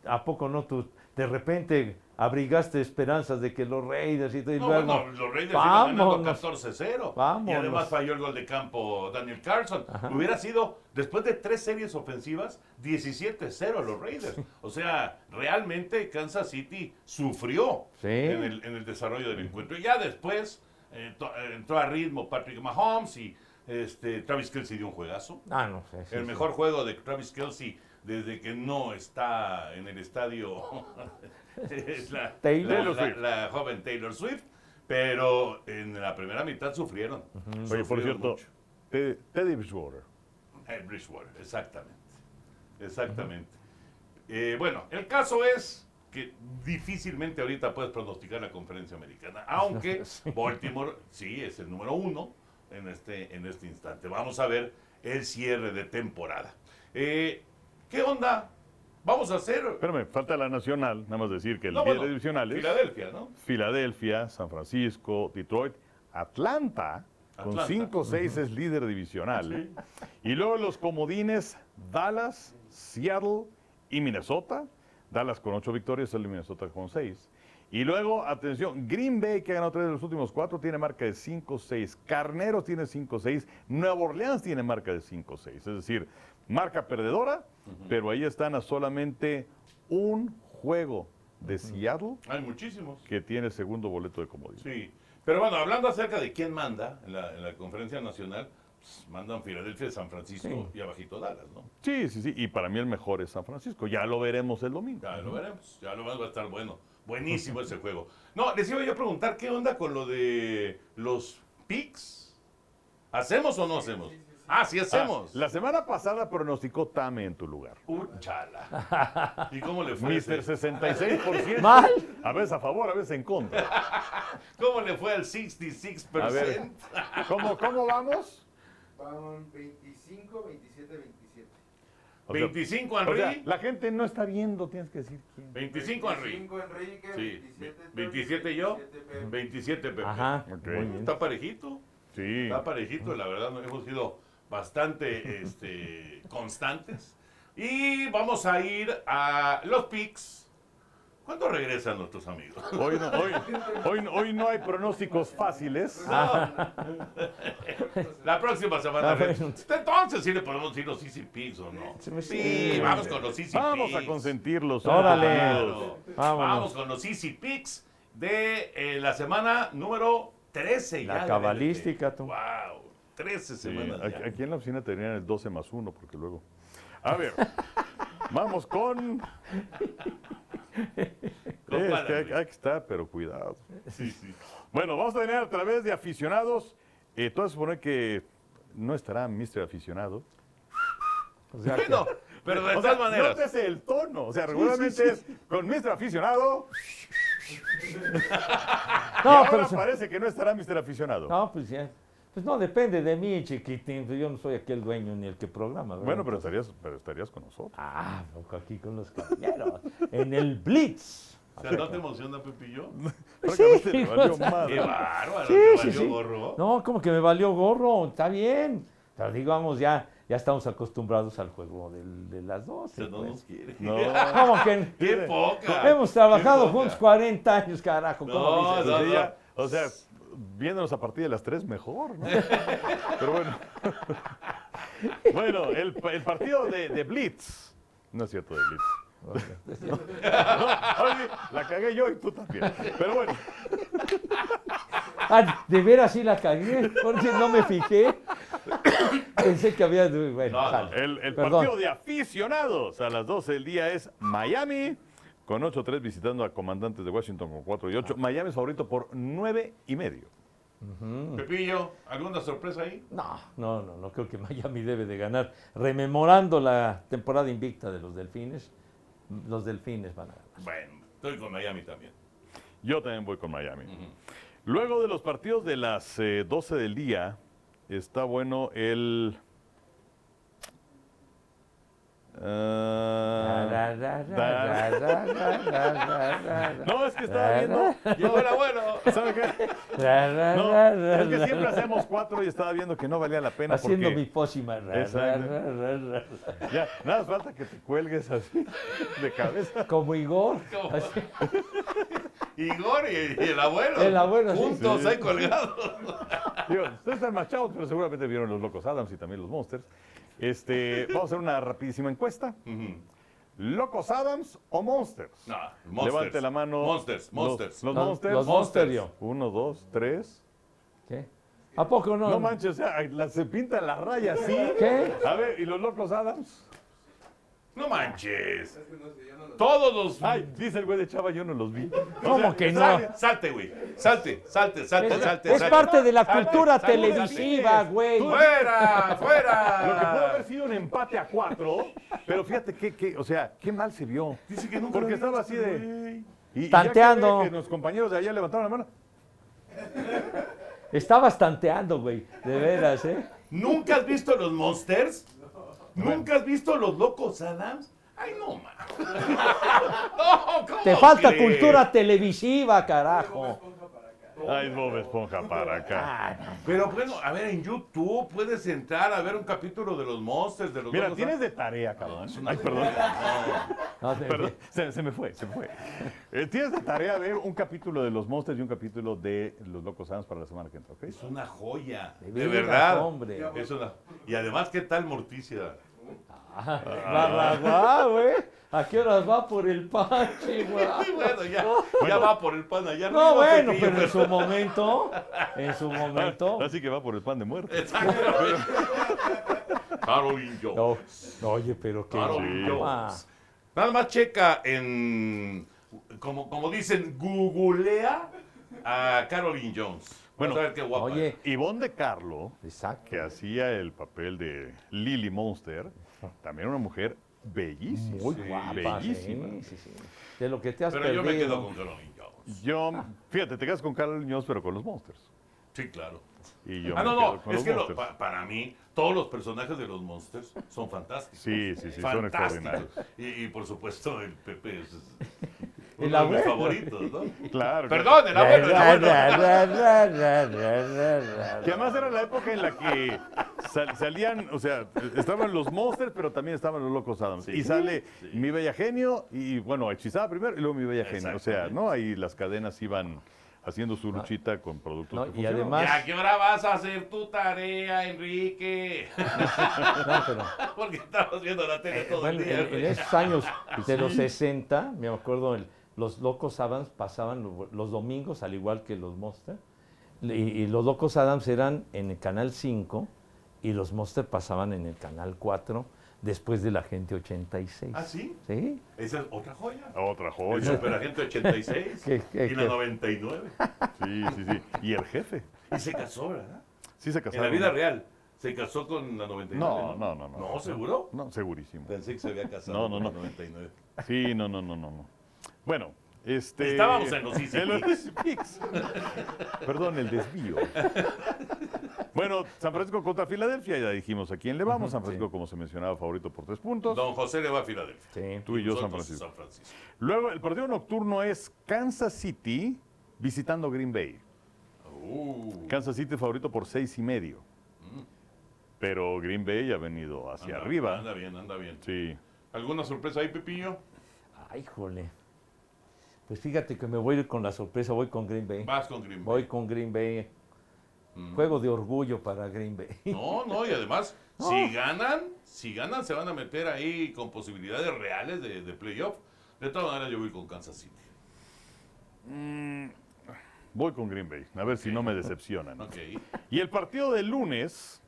¿a poco no tú de repente abrigaste esperanzas de que los Raiders y todo? y No, luego- bueno, los Raiders ganando vámonos. 14-0. Y además falló el gol de campo Daniel Carlson. Hubiera sido, después de tres series ofensivas, 17-0 los Raiders. O sea, realmente Kansas City sufrió Sí. en, el, en el desarrollo del encuentro. Y ya después eh, to- eh, entró a ritmo Patrick Mahomes y este, Travis Kelsey dio un juegazo. Ah, no sé. sí, el mejor juego de Travis Kelsey desde que no está en el estadio es la, Taylor la- la- Swift. la joven Taylor Swift, pero en la primera mitad sufrieron. Oye, por Sufrieron cierto, Teddy Bridgewater. Eh, Bridgewater, exactamente. Exactamente. Eh, bueno, el caso es que difícilmente ahorita puedes pronosticar la conferencia americana, aunque Baltimore sí es el número uno en este, en este instante. Vamos a ver el cierre de temporada. Eh, ¿Qué onda? Vamos a hacer... Espérame, falta la nacional, nada más decir que el No, día bueno, de divisionales. Filadelfia, ¿no? Filadelfia, San Francisco, Detroit, Atlanta, con Atlanta. 5-6 es líder divisional. Y luego los comodines, Dallas, Seattle y Minnesota. Dallas con 8 victorias, el Minnesota con 6. Y luego, atención, Green Bay, que ha ganado 3 de los últimos 4, tiene marca de 5-6. Carneros tiene 5-6. Nueva Orleans tiene marca de 5-6. Es decir, marca perdedora, pero ahí están a solamente un juego de Seattle Hay muchísimos. que tiene segundo boleto de comodín. Sí, pero bueno, hablando acerca de quién manda en la, en la conferencia nacional, pues, mandan Filadelfia, San Francisco y abajito Dallas, ¿no? Sí, sí, sí. Y para mí el mejor es San Francisco. Ya lo veremos el domingo. Ya lo veremos, ya lo va a estar bueno. Buenísimo ese juego. No, les iba yo a preguntar, ¿qué onda con lo de los picks? ¿Hacemos o no hacemos? Ah, sí hacemos. Ah, la semana pasada pronosticó Tame en tu lugar. Uchala. ¿Y cómo le fue? Mister ese? 66%. Mal. A veces a favor, a veces en contra. ¿Cómo le fue al 66%? A ver. ¿Cómo, cómo vamos? Van 25, 27, 27. O sea, 25 o sea, Henry. la gente no está viendo, tienes que decir quién. 25 Henry. 25 Enrique, Sí. 27 27 yo. 27 Pepe. 27 Pepe. Ajá. Ok. Muy bien. Está parejito. Sí. Está parejito, la verdad, hemos sido bastante este, constantes. Y vamos a ir a los picks. ¿Cuándo regresan nuestros amigos? Hoy no, hoy, hoy, hoy no hay pronósticos fáciles. La próxima semana. Entonces sí le podemos decir los Easy Picks o no. Sí, vamos con los Easy Vamos Picks. a consentirlos. Órale. Claro. Vamos con los Easy Picks de eh, la semana número 13 La ya. cabalística, tú. Wow, 13 Sí, semanas aquí, en la oficina tenían el 12 más 1, porque luego. A ver, vamos con. Es que hay, Henry. hay que estar, pero cuidado. Sí, sí. Bueno, vamos a tener a través de aficionados. Eh, tú vas a suponer que no estará Mr. Aficionado. O sea que- Bueno, pero de O todas sea, maneras. nótese el tono. O sea, regularmente es con Mr. Aficionado. y no, ahora pero parece que no estará Mr. Aficionado. no, pues ya. Pues no depende de mí, chiquitín. Pues yo no soy aquel dueño ni el que programa. ¿verdad? Bueno, pero estarías, pero estarías con nosotros. Ah, aquí con los caballeros. en el Blitz. O sea, ¿no te emociona, Pepillo? Francamente, le valió o sea, madre. Qué bárbaro, Sí, te sí, valió sí. gorro. No, como que me valió gorro, está bien. Pero digamos, ya, ya estamos acostumbrados al juego del- de las O 12. sea, no pues. nos quiere. No. ¿Cómo que? ¡Qué poca! Hemos trabajado poca. juntos 40 años, carajo. ¿Cómo No, dices? no, Sí, no. o sea, viéndonos a partir de las 3 mejor, ¿no? Pero bueno. bueno, el, el partido de, de Blitz. No es cierto, de Blitz. No, oye, la cagué yo y tú también. Pero bueno, Ah, de veras sí la cagué, porque no me fijé. Pensé que había... Bueno, No, no. el, el partido de aficionados a las 12 del día es Miami con 8-3 visitando a comandantes de Washington con 4 y 8. Miami es favorito por 9 y medio. Pepillo, ¿alguna sorpresa ahí? No, no, no, no creo que Miami debe de ganar. Rememorando la temporada invicta de los Delfines, los Delfines van a ganar. Bueno, estoy con Miami también. Yo también voy con Miami. Luego de los partidos de las eh, 12 del día, está bueno el... ah, no, es que estaba viendo... Yo era bueno. ¿Sabe qué? No, es que siempre hacemos cuatro y estaba viendo que no valía la pena Haciendo porque mi pócima. Exacto. ya, nada más falta que te cuelgues así de cabeza. Como Igor. Así. Igor y, y el abuelo. El abuelo. Juntos Sí. ahí colgados. Digo, ustedes están más chavos, pero seguramente vieron los Locos Adams y también los Monsters. Este, vamos a hacer una rapidísima encuesta. ¿Locos Adams o Monsters? No, Monsters. Levante la mano. Monsters, Monsters. Los, Los- Monsters. los Monsters, yo. Uno, dos, tres. ¿Qué? ¿A poco no? No manches, o sea, la- se pinta la raya así. ¿Qué? A ver, ¿y los Locos Adams? No manches. Todos los. Ay, dice el güey de Chava, yo no los vi. ¿Cómo que no? Salte, salte, güey. Salte, salte, salte, salte. es salte. parte de la Salte, cultura salte, televisiva, güey. ¡Fuera! ¡Fuera! Lo que pudo haber sido un empate a cuatro, pero fíjate que, que, o sea, qué mal se vio. Dice que nunca Porque lo estaba así de. y- Tanteando. que los compañeros de allá levantaron la mano. Estabas tanteando, güey. De veras, ¿eh? ¿Nunca has visto los Monsters? ¿Nunca has visto los Locos Adams? Ay, no, man. No, ¿cómo Te falta crees? cultura televisiva, carajo. Ay, Bob Esponja para acá. Ah, Pero bueno, a ver, en YouTube puedes entrar a ver un capítulo de los Monsters, de los Mira, Locos tienes Adams. de tarea, cabrón. Ay, perdón. no, Perdón, se, se me fue, se me fue. Eh, tienes de tarea ver un capítulo de los Monsters y un capítulo de los Locos Adams para la semana que entra, ¿ok? Es una joya, De verdad. hombre. Es una- Y además, ¿qué tal Morticia? Va, güey. ¿A qué horas va por el pan, Chihuahua? Bueno, ya, ya va por el pan allá. No, arriba, bueno, pero en su momento, en su momento. Así que va por el pan de muerte. Exacto. Caroline Jones. No, oye, pero qué Caroline guapa. Jones. Nada más checa en, como, como dicen, googlea a Caroline Jones. Bueno, Bueno, a ver qué guapa. Oye, Ivonne de Carlo, exacto. que hacía el papel de Lily Monster, también una mujer bellísima. Muy Sí, guapa, Bellísima. sí, sí, sí. De lo que te has Pero perdido. yo me quedo con Caroline Jones. Yo, fíjate, te quedas con Carol Jones, pero con los Monsters. Sí, claro. Y yo Ah, me no, quedo no, con es los que lo- Monsters. pa- para mí todos los personajes de los Monsters son fantásticos. Sí, sí, sí, son Fantásticos. extraordinarios. Y, y, por supuesto el Pepe es El uno de mis abuelo. favoritos, ¿no? Claro. Perdón, el abuelo, el abuelo. Que además era la época en la que sal- salían, o sea, estaban los Monsters, pero también estaban los Locos Adams. Y sale Mi Bella Genio, y bueno, hechizada primero, y luego Mi Bella Genio. O sea, ¿no? Ahí las cadenas iban haciendo su luchita con productos No, que y además- ¿Y a qué hora vas a hacer tu tarea, Enrique? No, pero- Porque estamos viendo la tele todo Bueno, el día. en, en esos años de los 60, me acuerdo, el- los Locos Adams pasaban lo- los domingos, al igual que los Monster. Y, y los Locos Adams eran en el canal 5 y los Monster pasaban en el canal 4 después de la gente 86. ¿Ah, sí? ¿Sí? Esa es otra joya. Otra El joya. Superagente 86 ¿Qué- qué- y la qué? 99. Sí, sí, sí. Y el jefe. Y se casó, ¿verdad? Sí se En casaron. la vida real. ¿Se casó con la 99? No, no, no, no. ¿No, seguro? No, segurísimo. Pensé que se había casado No, no, con no. la 99. Sí, no, no, no, no. no. Bueno, este... Estábamos en los Easy en los Picks. Easy Picks. Perdón, el desvío. Bueno, San Francisco contra Filadelfia, ya dijimos a quién le vamos. San Francisco, como se mencionaba, favorito por tres puntos. Don José le va a Filadelfia. Sí. Tú y yo, San Francisco. San Francisco. Luego, el partido nocturno es Kansas City visitando Green Bay. Uh, Kansas City favorito por seis y medio. Pero Green Bay ha venido hacia anda- arriba. Anda bien, anda bien. Sí. ¿Alguna sorpresa ahí, Pepillo? Ay, jole. Pues fíjate que me voy a ir con la sorpresa, voy con Green Bay. Vas con Green Bay. Voy con Green Bay. Juego de orgullo para Green Bay. No, no, y además, si ganan, si ganan, se van a meter ahí con posibilidades reales de, de playoff. De todas maneras, yo voy con Kansas City. Voy con Green Bay. A ver si no me decepcionan. Ok. Y el partido del lunes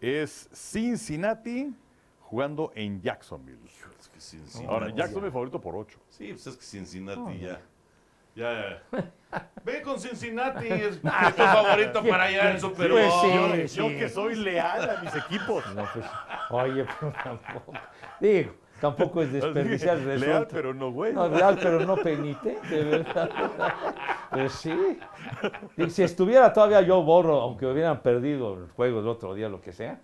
es Cincinnati jugando en Jacksonville. Es que Cincinnati. Ahora, Jacksonville favorito por 8. Sí, pues es que Cincinnati ya. Ya. Ve con Cincinnati, es tu favorito para allá en el Super Bowl. Pues sí. Yo que soy leal a mis equipos. No, pues, oye, pues tampoco. Digo, tampoco es desperdiciar Leal, resultados. pero no güey. No, real, pero no penitente, ¿verdad? Pues sí. Y si estuviera todavía yo borro, aunque hubieran perdido el juego el otro día, lo que sea.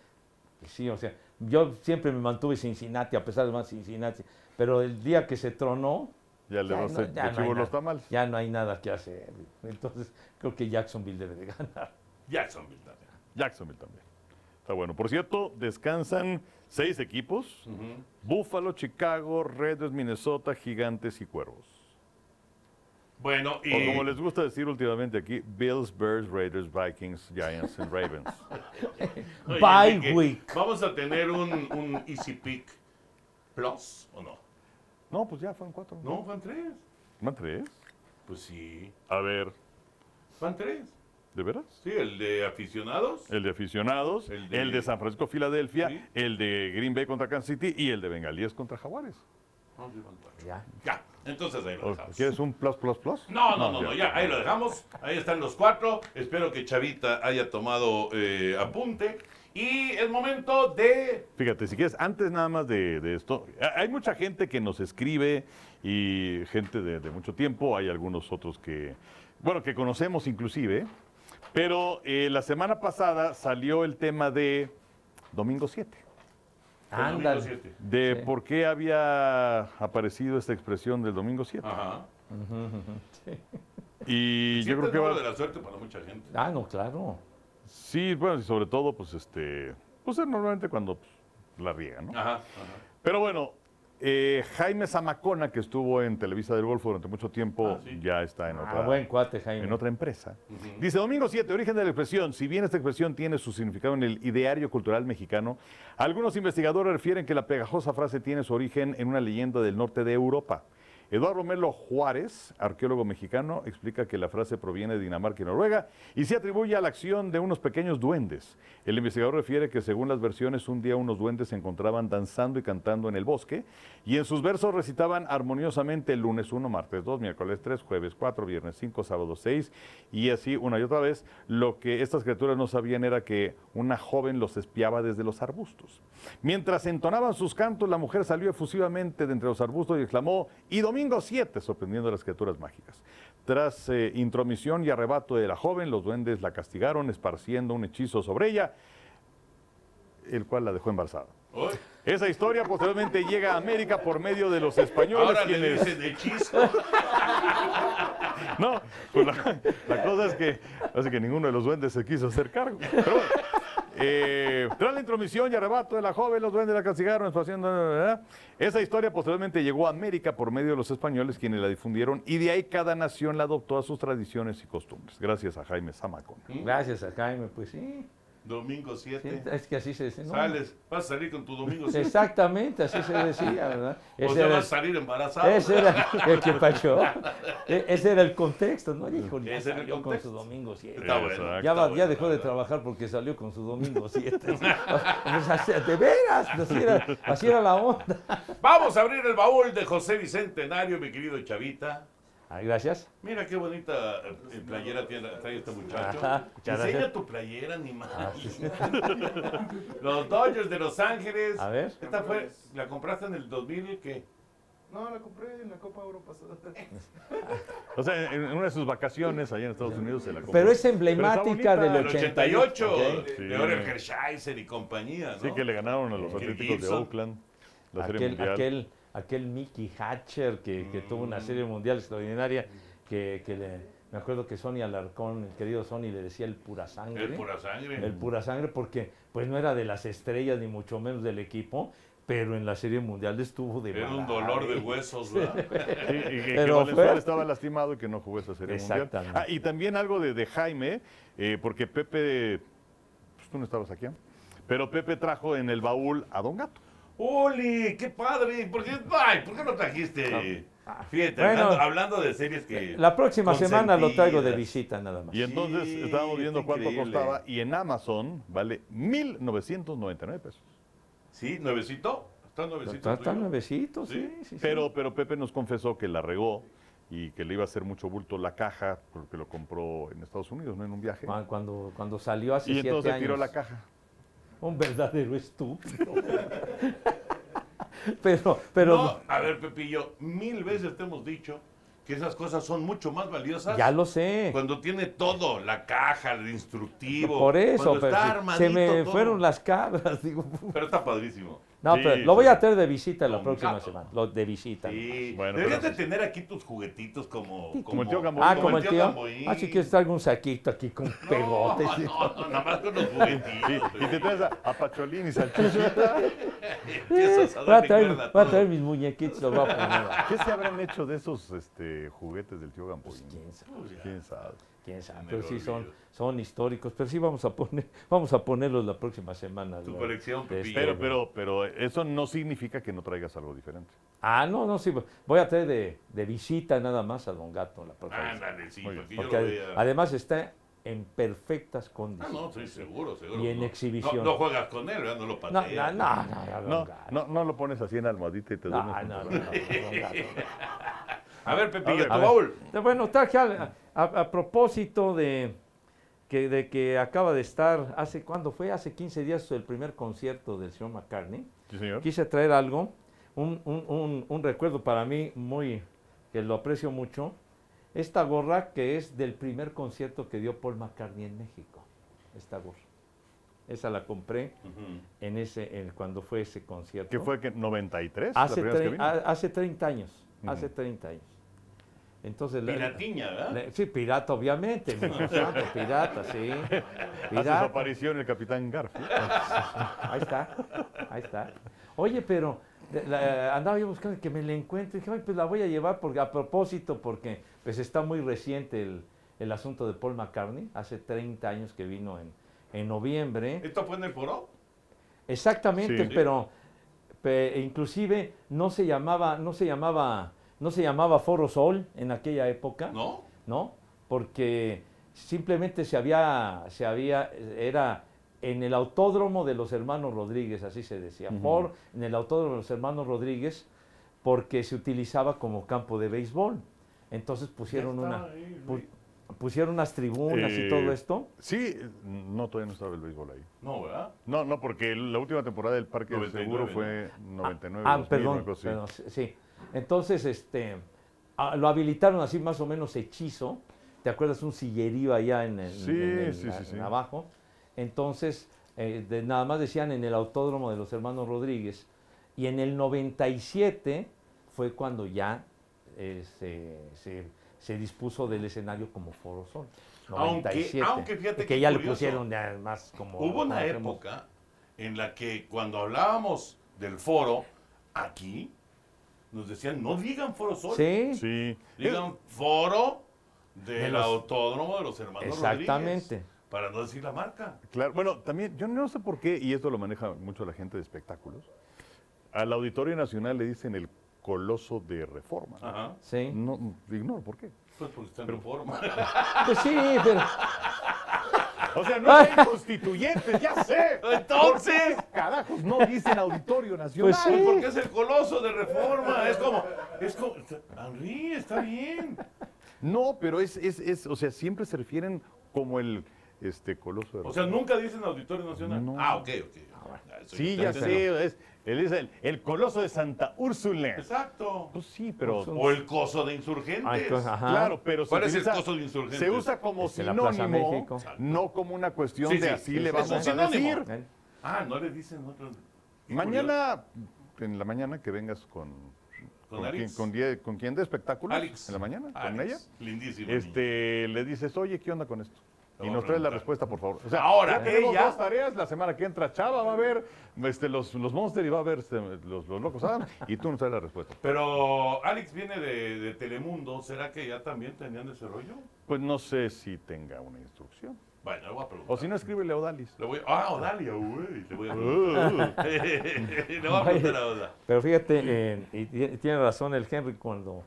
pues sí, o sea, yo siempre me mantuve Cincinnati, a pesar de más Cincinnati. Pero el día que se tronó, Ya le ya no- a ya no hay los nada. tamales. ya no hay nada que hacer. Entonces, creo que Jacksonville debe de ganar. Jacksonville también. Jacksonville también. Está bueno. Por cierto, descansan seis equipos. Buffalo, Chicago, Reders, Minnesota, Gigantes y Cuervos. Bueno, y. O como les gusta decir últimamente aquí, Bills, Bears, Raiders, Vikings, Giants y Ravens. Oye, Bye Enrique, week. ¿Vamos a tener un, un Easy Pick Plus o no? No, pues ya fueron cuatro. No, van tres. ¿Van tres? Pues sí, A ver, van tres. ¿de veras? Sí, el de aficionados. El de aficionados, El el de- de, San Francisco, Filadelfia, Sí. el de Green Bay contra Kansas City y el de Bengalíes contra Jaguares. No, sí, van cuatro. Ya. Ya, entonces ahí lo ¿O dejamos. ¿Quieres un plus, plus, plus? No, no, no, no, ya, ahí lo dejamos. Ahí están los cuatro. Espero que Chavita haya tomado eh, apunte. Y es momento de. Fíjate, si quieres, antes nada más de, de esto, ha- hay mucha gente que nos escribe y gente de, de mucho tiempo, hay algunos otros que, bueno, que conocemos inclusive, pero eh, la semana pasada salió el tema de Domingo 7, el domingo Ándale. de Sí. por qué había aparecido esta expresión del Domingo 7. Ajá. Y yo creo es que va... de la suerte para mucha gente. Ah, no, claro. Sí, bueno, y sobre todo, pues, este, pues es normalmente cuando pues, la riega, ¿no? Ajá, ajá. Pero bueno, eh, Jaime Zamacona, que estuvo en Televisa del Golfo durante mucho tiempo, Ah, sí. ya está en Ah, otra, buen cuate, Jaime. en otra empresa. Dice, Domingo 7, origen de la expresión. Si bien esta expresión tiene su significado en el ideario cultural mexicano, algunos investigadores refieren que la pegajosa frase tiene su origen en una leyenda del norte de Europa. Eduardo Melo Juárez, arqueólogo mexicano, explica que la frase proviene de Dinamarca y Noruega y se atribuye a la acción de unos pequeños duendes. El investigador refiere que según las versiones, un día unos duendes se encontraban danzando y cantando en el bosque y en sus versos recitaban armoniosamente el lunes 1, martes 2, miércoles 3, jueves 4, viernes 5, sábado 6 y así una y otra vez. Lo que estas criaturas no sabían era que una joven los espiaba desde los arbustos. Mientras entonaban sus cantos, la mujer salió efusivamente de entre los arbustos y exclamó, y domingo domingo 7, sorprendiendo a las criaturas mágicas. Tras eh, intromisión y arrebato de la joven, los duendes la castigaron esparciendo un hechizo sobre ella, el cual la dejó embarazada. Esa historia posteriormente llega a América por medio de los españoles, Ahora le quienes... dicen hechizo. No, pues la, la cosa es que parece que ninguno de los duendes se quiso hacer cargo. Pero bueno, eh, tras la intromisión y arrebato de la joven, los duendes la castigaron, espaciando, ¿verdad? Esa historia posteriormente llegó a América por medio de los españoles, quienes la difundieron, y de ahí cada nación la adoptó a sus tradiciones y costumbres. Gracias a Jaime Zamacón. Gracias a Jaime, pues sí. Domingo Sí, 7. Es que así se decía. ¿no? Sales, vas a salir con tu domingo 7. Exactamente, así se decía, ¿verdad? O Ese sea, era, vas a salir embarazado. ese era el que pachó. E- Ese era el contexto, ¿no? Dijo, ya Ese era el salió con contexto. su domingo 7. Está bueno. Exacto. Ya, está va- bueno, ya dejó de trabajar porque salió con su domingo 7. de veras, así era, así era la onda. Vamos a abrir el baúl de José Bicentenario, mi querido Chavita. Ah, gracias. Mira qué bonita eh, playera tiene, trae este muchacho. Ajá, Enseña gracias. tu playera, ni más. Ah, sí, sí. Los Dodgers de Los Ángeles. A ver. Esta fue, ¿la compraste en el 2000 qué? No, la compré en la Copa Oro pasada. O sea, en en una de sus vacaciones allá en Estados Unidos se la compró. Pero es emblemática del El bonita. 88, 88. Ok. de Sí. Orel Hershiser y compañía, ¿no? Sí, que le ganaron a los Atléticos de. Oakland la Serie aquel, Mundial. aquel, aquel Mickey Hatcher que, que tuvo una serie mundial extraordinaria, que, que le, me acuerdo que Sony Alarcón, el querido Sony, le decía el pura sangre. El pura sangre. El pura sangre porque pues no era de las estrellas ni mucho menos del equipo, pero en la serie mundial estuvo de Era un dolor de huesos, ¿verdad? Sí, y que, que Pero fue- estaba lastimado y que no jugó esa serie mundial. Exactamente. Ah, y también algo de, de Jaime, eh, porque Pepe, pues tú no estabas aquí, ¿eh? pero Pepe trajo en el baúl a Don Gato. ¡Oli! ¡Qué padre! ¿Por qué, ay, ¿por qué no trajiste? Fíjate, Bueno, hablando, hablando de series que. La próxima semana lo traigo de visita nada más. Y entonces Sí, estábamos viendo cuánto costaba y en Amazon vale 1.999 pesos. Sí, nuevecito. Está nuevecito. Está, está nuevecito, sí, Sí, sí, sí. Pero, pero Pepe nos confesó que la regó y que le iba a hacer mucho bulto la caja porque lo compró en Estados Unidos, no en un viaje. Cuando, cuando, salió hace Y siete entonces años. tiró la caja. Un verdadero estúpido. pero, pero No, a ver, Pepillo, mil veces te hemos dicho que esas cosas son mucho más valiosas. ya lo sé. Cuando tiene todo, la caja, el instructivo. Por eso, pero está se- me todo. fueron las cabras. Digo, Pero está padrísimo. No, Sí, pero lo voy a traer de visita la próxima gato. semana. Lo de visita. Sí. Bueno, Deberías de tener aquí tus juguetitos como. Como el tío Gamboín. Ah, como el tío. Gamboín. Ah, si quieres traigo un saquito aquí con pegotes. No, no, nada más con los juguetitos. Y te traes a, a Pacholín y Salchichita. Empiezas a Voy a darle traer, a voy a todo. traer mis muñequitos, los voy a poner. ¿Qué se habrán hecho de esos este, juguetes del tío Gamboín? ¿Quién sabe? ¿Quién sabe? ¿Quién sabe? Pero sí son, son históricos. Pero sí vamos a poner, vamos a ponerlos la próxima semana. Tu colección, De Pepillo. Pero, pero, pero eso no significa que no traigas algo diferente. Ah, no, no, sí. Voy a traer de, de visita nada más a Don Gato la próxima semana. Ándale, sí, bien. porque yo Porque lo ade- vea. además está en perfectas Ah, condiciones. no, sí, seguro, seguro. Y en no, exhibición. No, no juegas con él, ¿verdad? No lo No, pateas. no, no, no, no, Don No, Gato. no, no lo pones así en almohadita y te No, duermes. no, no, no. A ver, Pepillo, A tu ver. baúl. Bueno, traje a, propósito de que, de que acaba de estar, hace ¿cuándo fue? Hace 15 días el primer concierto del señor McCartney. Sí, señor. Quise traer algo, un, un- un- un recuerdo para mí muy, que lo aprecio mucho. Esta gorra que es del primer concierto que dio Paul McCartney en México. Esta gorra. Esa la compré en ese, en- cuando fue ese concierto. ¿Qué fue? que ¿93? la Hace, primera vez que tre- vino? a- hace 30 años. Hace Ujú. 30 años. Entonces, la- Piratiña, ¿verdad? Sí, pirata, obviamente. santo, pirata, sí. Hace su Pirata. aparición el Capitán Garfield. Ahí está, ahí está. Oye, pero la- andaba yo buscando que me la encuentre. Dije, "Ay, pues la voy a llevar porque, a propósito, porque pues está muy reciente el, el asunto de Paul McCartney. Hace 30 años que vino en, en noviembre. ¿Esto fue en el foro? Exactamente, Sí. pero pe- inclusive no se llamaba, no se llamaba, no se llamaba Foro Sol en aquella época. ¿No? ¿no? Porque simplemente se había, se había, era en el autódromo de los hermanos Rodríguez, así se decía, por en el autódromo de los hermanos Rodríguez, porque se utilizaba como campo de béisbol. Entonces pusieron una, ahí, pu- pusieron unas tribunas y Eh, todo esto. Sí, no, todavía no estaba el béisbol ahí. No, ¿verdad? No, no, porque la última temporada del Parque del 99, Seguro fue 99. ah, 2000, perdón, una cosa así. perdón, sí, sí. Entonces, este, ah, lo habilitaron así más o menos hechizo. ¿Te acuerdas? Un sillerío allá en, Sí, en sí, sí, en sí. abajo. Entonces, eh, de- nada más decían en el autódromo de los hermanos Rodríguez. Y en el 97 fue cuando ya eh, se, se- se dispuso del escenario como Foro Sol. Aunque- 97. aunque fíjate que ya le curioso. pusieron ya más como... Hubo una época en la que cuando hablábamos del foro, aquí nos decían, no digan foro sol, Sí, Sí. digan foro del De los- autódromo de los hermanos Exactamente. Rodríguez, para no decir la marca. Claro, bueno, también, yo no sé por qué, y esto lo maneja mucho la gente de espectáculos, al Auditorio Nacional le dicen el coloso de reforma. Ajá. sí. No, ignoro por qué. Pues porque está en reforma. Pues sí, pero... O sea, no hay constituyentes, ya sé. Entonces, Carajos, no dicen Auditorio Nacional. Pues sí. porque es el coloso de reforma. Es como, es como, Henry, está bien. No, pero es, es, es, o sea, siempre se refieren como el este coloso de O sea, nunca dicen Auditorio Nacional. No. Ah, ok, ok. Eso Sí, está ya sé, es, él es el, el coloso de Santa Úrsula. Exacto. Pues sí, pero O el coso de insurgentes. Ay, pues, ajá. claro, pero se ¿Cuál es el coso de insurgentes? Se usa como sinónimo, no como una cuestión Sí, de sí, así sí, le es vamos un a sinónimo. decir. Ah, no le dicen otro. Mañana, en la mañana que vengas con ¿Con quien, con, die- con quien de espectáculos, Alex. en la mañana, con ella, Lindísimo. niño. este, le dices, oye, ¿qué onda con esto? Y nos traes la respuesta, por favor. O sea, Ahora, ya tenemos ella- dos tareas. La semana que entra Chava va a ver este, los, los Monster y va a ver este, los, los Locos Adams y tú nos traes la respuesta. Pero Alex viene de, de Telemundo. ¿Será que ya también tenían ese rollo? Pues no sé si tenga una instrucción. Bueno, le voy a preguntar. O si no, escríbele a Odalis. Le voy a... Ah, Odalia, güey. Le voy a preguntar. le voy a preguntar a Oda. Pero fíjate, eh, y ti- tiene razón el Henry cuando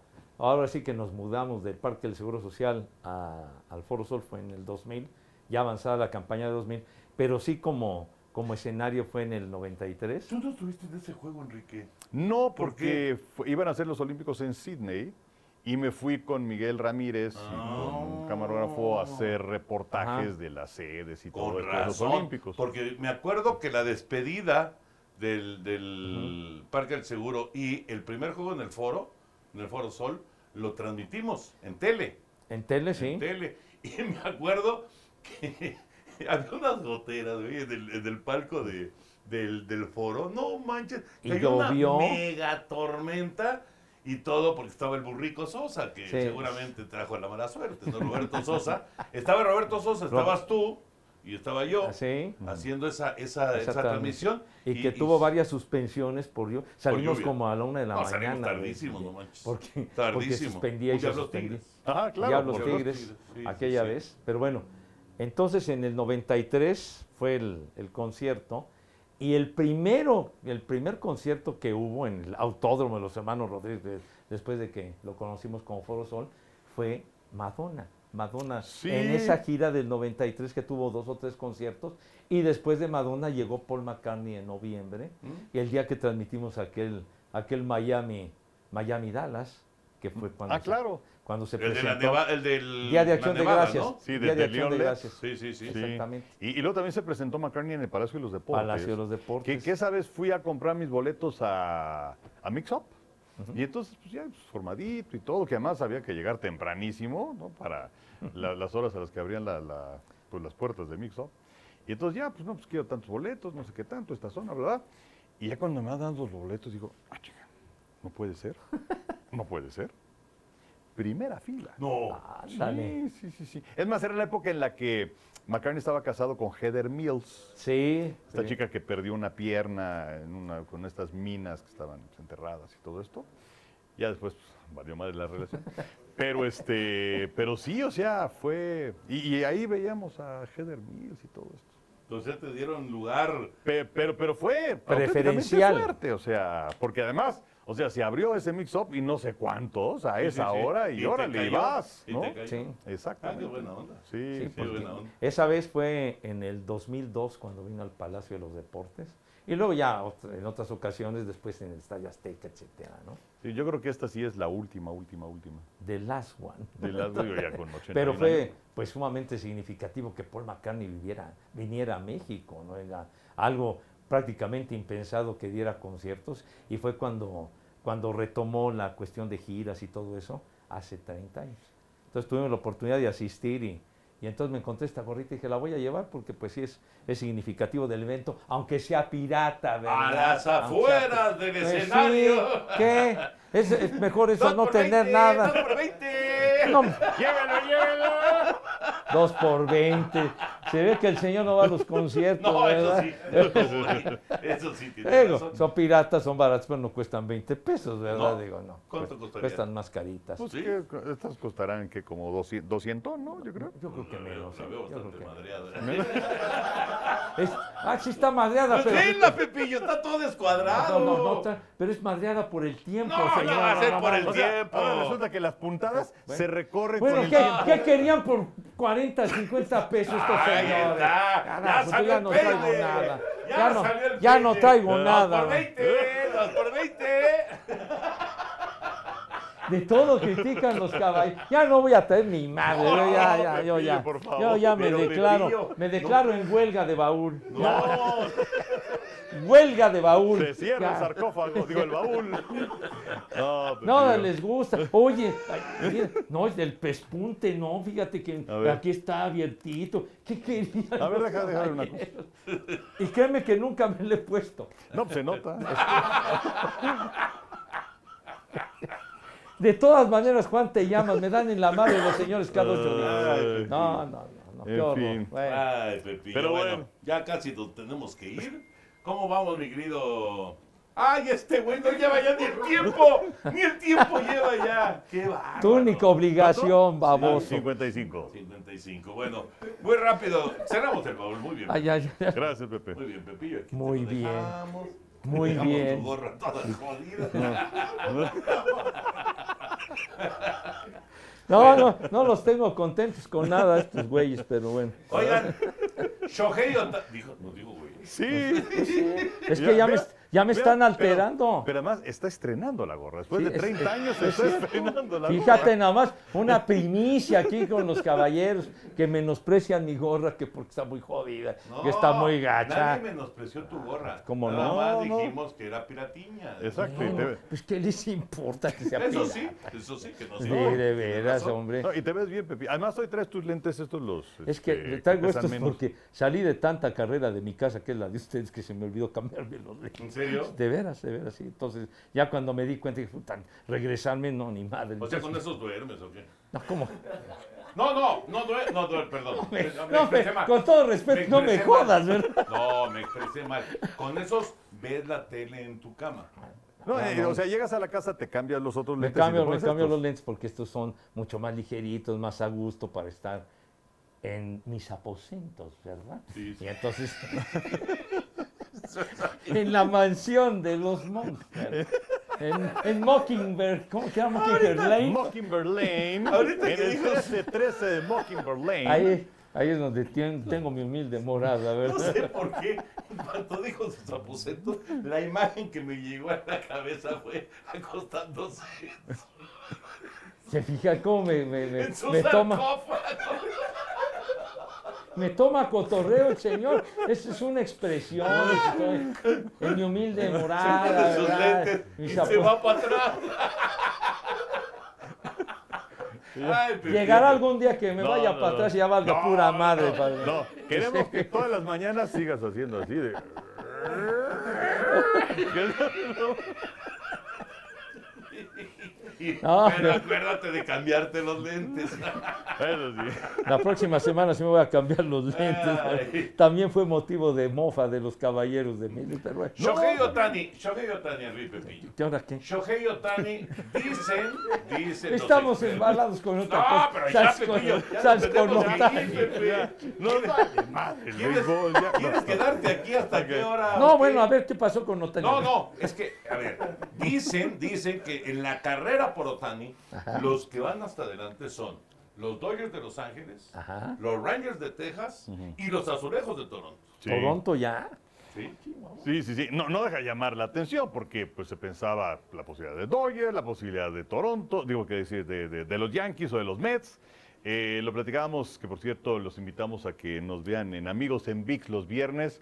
ahora sí que nos mudamos del Parque del Seguro Social a- al Foro Sol fue en el 2000, ya avanzada la campaña de 2000, pero sí como, como escenario fue en el 93. ¿Tú no estuviste en ese juego, Enrique? No, ¿Por porque iban a ser los Olímpicos en Sydney y me fui con Miguel Ramírez y con un camarógrafo a hacer reportajes Ajá. de las sedes y todo Con esto de los. Olímpicos. Porque me acuerdo que la despedida del, del Parque del Seguro y el primer juego en el foro, en el Foro Sol, lo transmitimos en tele. En tele, sí. En tele. Y me acuerdo que había unas goteras, güey, en el, en el palco de, del, del foro. No manches. Y llovió. Una mega tormenta. Y todo porque estaba el burrico Sosa, que Sí. seguramente trajo la mala suerte, ¿no? Roberto Sosa. Estaba Roberto Sosa, estabas tú y estaba yo Así. haciendo esa, esa, Esa esa transmisión. Y, que tuvo varias suspensiones por lluvia. Salimos como a la una de la No, mañana. y- no manches. Porque, porque Tardísimo. suspendía y se suspendía. Tigres. Ajá, claro. Diablos Tigres, Tigres, sí, aquella sí, vez. Pero bueno, entonces en el 93 fue el, el concierto y el primero, el primer concierto que hubo en el autódromo de los hermanos Rodríguez, de- después de que lo conocimos como Foro Sol, fue Madonna. Madonna Sí. en esa gira del 93 que tuvo dos o tres conciertos y después de Madonna llegó Paul McCartney en noviembre ¿Mm? y el día que transmitimos aquel, aquel Miami, Miami Dallas, que fue cuando Ah, se- claro. cuando se El, de la presentó neva- el del. Día de Acción de Gracias. ¿no? Sí, Día de Acción de Gracias. Sí, sí, sí. Exactamente. Y, y luego también se presentó McCartney en el Palacio de los Deportes. Palacio de los Que, Deportes. que esa vez fui a comprar mis boletos a, a Mix Up. Y entonces, pues ya pues, formadito y todo, que además había que llegar tempranísimo, ¿no? Para la- las horas a las que abrían la- la- pues, las puertas de Mix Up. Y entonces ya, pues no, pues quiero tantos boletos, no sé qué tanto, esta zona, ¿verdad? Y ya cuando me dan los boletos, digo, ah, chinga, no puede ser, no puede ser. Primera fila. No. Sí, sí, sí, sí. Es más, era la época en la que McCartney estaba casado con Heather Mills. Sí. Esta sí. chica que perdió una pierna en una, con estas minas que estaban enterradas y todo esto. Ya después pues, valió madre la relación. Pero este, pero sí, o sea, fue. Y, y ahí veíamos a Heather Mills y todo esto. Entonces te dieron lugar. Pe- Pero, pero, fue Preferencial. suerte, o sea, porque además, o sea, se abrió ese mix-up y no sé cuántos a Sí, esa sí, sí. hora y, te órale, y vas, y ¿no? cayó. Sí. Exactamente. Ah, qué buena onda. Sí, Qué buena onda. Esa vez fue en el 2002 cuando vino al Palacio de los Deportes. Y luego ya en otras ocasiones, después en el Estadio Azteca, etcétera, ¿no? Sí, yo creo que esta sí es la última, última, última. The Last One. De las digo, ya con 81 Pero años. fue pues sumamente significativo que Paul McCartney viviera, viniera a México, ¿no? Era algo prácticamente impensado que diera conciertos y fue cuando cuando retomó la cuestión de giras y todo eso, hace 30 años. Entonces tuvimos la oportunidad de asistir y, y entonces me encontré esta gorrita y dije, la voy a llevar porque pues sí es, es significativo del evento, aunque sea pirata, ¿verdad? A las afueras del Pues sí, escenario. ¿Qué? Es, es mejor eso Dos no por tener 20, nada. dos por 20. No, ¡Llévelo, llévelo! dos por 20. Se ve que el señor no va a los conciertos, No, eso ¿verdad? sí. Eso sí, eso sí tiene Digo, razón. son piratas, son baratos, pero no cuestan 20 pesos, ¿verdad? No. Digo, no. ¿Cuánto costaría? Cuestan más caritas. Pues Sí. que estas costarán que como 200, 200, ¿no? Yo creo. Yo creo que menos. la ¿eh? veo bastante que- madreada. Es- ah, sí está madreada, Pues pero... venga, Pepillo, está todo descuadrado. No, no, no, está- pero es madreada por el tiempo, No, no señor. va a ser por no, el no. O sea, tiempo. ahora resulta que las puntadas se recorren Bueno, con el ¿qué, tiempo. qué querían por 40, 50 pesos estos Ya yo salió ya el no traigo nada. Ya, Ya no, salió el ya no traigo Dos nada. por 20, dos por 20. De todo critican los caballos. Ya no voy a traer mi madre. yo ya, ya, yo ya. Yo ya me declaro, Pepillo, me declaro en huelga de baúl. No, huelga de baúl. Se cierra el sarcófago, digo, el baúl. No, No, Pepillo. les gusta. Oye, no, es del pespunte, no, fíjate que aquí está abiertito. ¿Qué querían? A ver, deja- déjame una caballeros? Y créeme que nunca me lo he puesto. No, pues se nota. De todas maneras, Juan, te llamas, me dan en la madre los señores cada ocho días. No, no, no, no, qué En horror. fin. Bueno. Ay, Pepillo, Pero bueno, bueno. ya casi nos tenemos que ir. ¿Cómo vamos, mi querido? ¡Ay, este güey no lleva ya ni el tiempo! ¡Ni el tiempo lleva ya! ¡Qué bárbaro! Tu única obligación, baboso. 55. 55. Bueno, muy rápido. Cerramos el baúl. Muy bien. Ay, ay, ay. Gracias, Pepe. Muy bien, Pepillo. Aquí te Muy lo bien. dejamos. Muy Dejamos bien. Tu gorra toda jodida. No, no, no los tengo contentos con nada estos güeyes, pero bueno. Oigan, Shohei Ota- dijo, nos dijo, güey. Sí. Es que ya me, Vea, ya me están alterando. Pero, además está estrenando la gorra. Después Sí, de es- 30 es- años es está cierto. estrenando la Fíjate gorra. nada más, una primicia aquí con los caballeros que menosprecian mi gorra que porque está muy jodida, que está muy gacha. Nadie menospreció tu gorra. ¿Cómo Nada no? más No, no. dijimos que era piratiña. Exacto. No, te- pues qué les importa que sea Eso pirata? sí, eso sí, que no Sí, de veras, hombre. no, y te ves bien, Pepe. Además, hoy traes tus lentes estos los. Es que este, le traigo estos menos. porque salí de tanta carrera de mi casa que es la de ustedes que se me olvidó cambiarme los lentes. ¿En serio? De veras, de veras, sí. Entonces, ya cuando me di cuenta que puta, regresarme, no, ni madre. O sea, con esos duermes o qué. No, ¿cómo? No, no, no duermes, no duermes, perdón. Me- me No, me- expresé mal. con todo respeto, no me mal. jodas, ¿verdad? No, me expresé mal. Con esos ves la tele en tu cama. No, Ah, eh, no. o sea, llegas a la casa, te cambias los otros Me lentes. cambio, me cambio estos. los lentes porque estos son mucho más ligeritos, más a gusto para estar en mis aposentos, ¿verdad? Sí, sí. Y entonces, en la mansión de los Monsters, en, en Mockingbird, ¿cómo se llama Mockingbird Lane? Mockingbird Lane. Ahorita en que el dijo- 13 de Mockingbird Lane. Ahí, ahí es donde tengo mi humilde morada, No ¿verdad? sé por qué, cuando dijo sus aposentos, la imagen que me llegó a la cabeza fue acostándose Se fija cómo me, me, me- en su me toma. Me toma cotorreo el señor. Esa es una expresión. estoy en mi humilde morada, ¿verdad? lentes y se va para atrás. Ay. Llegará algún día que me No, vaya no, para no. atrás y ya valga pura madre. padre. No, queremos que todas las mañanas sigas haciendo así de. No, pero acuérdate de cambiarte los lentes. Eso sí. La próxima semana sí me voy a cambiar los lentes. Ay. También fue motivo de mofa de los caballeros de Mili, pero bueno. Shohei Otani, Shohei Otani, Henry Pepillo. ¿Qué ahora qué? Shohei Otani, dicen, Estamos embalados con otra No, cosa. pero ya, Pepillo, ya con Otani. No vale madre ¿Quieres, ya. ¿Quieres quedarte aquí hasta qué hora? No, bueno, a ver qué pasó con Otani. No, no, es que, a ver, dicen, dicen que en la carrera por Otani, los que van hasta adelante son los Dodgers de Los Ángeles, Ajá. los Rangers de Texas y los Azulejos de Toronto. Sí. Toronto ya. ¿Sí? Sí, sí, sí. No, no deja llamar la atención porque pues, se pensaba la posibilidad de Dodgers, la posibilidad de Toronto, digo que decir, de, de- de los Yankees o de los Mets. Eh, lo platicábamos, que por cierto los invitamos a que nos vean en Amigos en VIX los viernes.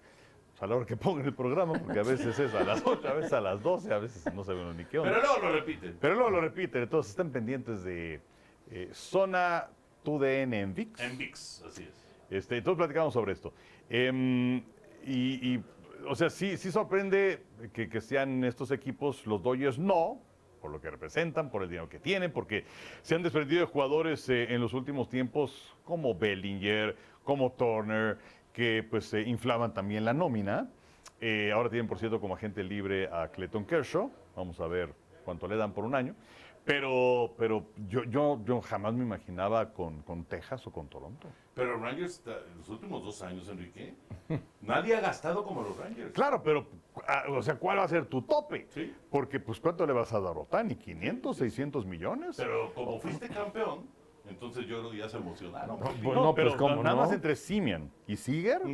A la hora que pongan el programa, porque a veces es a las 8, a veces a las 12, a veces no sabemos ni qué onda. Pero luego lo repiten. Pero luego lo repiten, entonces estén pendientes de eh, Zona TUDN en VIX. En VIX, así es. Este, entonces platicamos sobre esto. Em, y, y, o sea, sí, sí sorprende que, que sean estos equipos, los Dodgers no, por lo que representan, por el dinero que tienen, porque se han desprendido de jugadores eh, en los últimos tiempos como Bellinger, como Turner, que pues inflaman también la nómina. Eh, ahora tienen, por cierto, como agente libre a Clayton Kershaw. Vamos a ver cuánto le dan por un año. Pero, pero yo, yo, yo jamás me imaginaba con, con Texas o con Toronto. Pero Rangers, en los últimos dos años, Enrique, nadie ha gastado como los Rangers. Claro, pero, ah, o sea, ¿cuál va a ser tu tope? Sí. Porque, pues, ¿cuánto le vas a dar a Otani? ¿500, 600 millones? Pero como fuiste campeón, entonces yo creo que ya se emocionaron. Pues no, no, pero pues, ¿cómo nada no? más entre Simeon y dinero.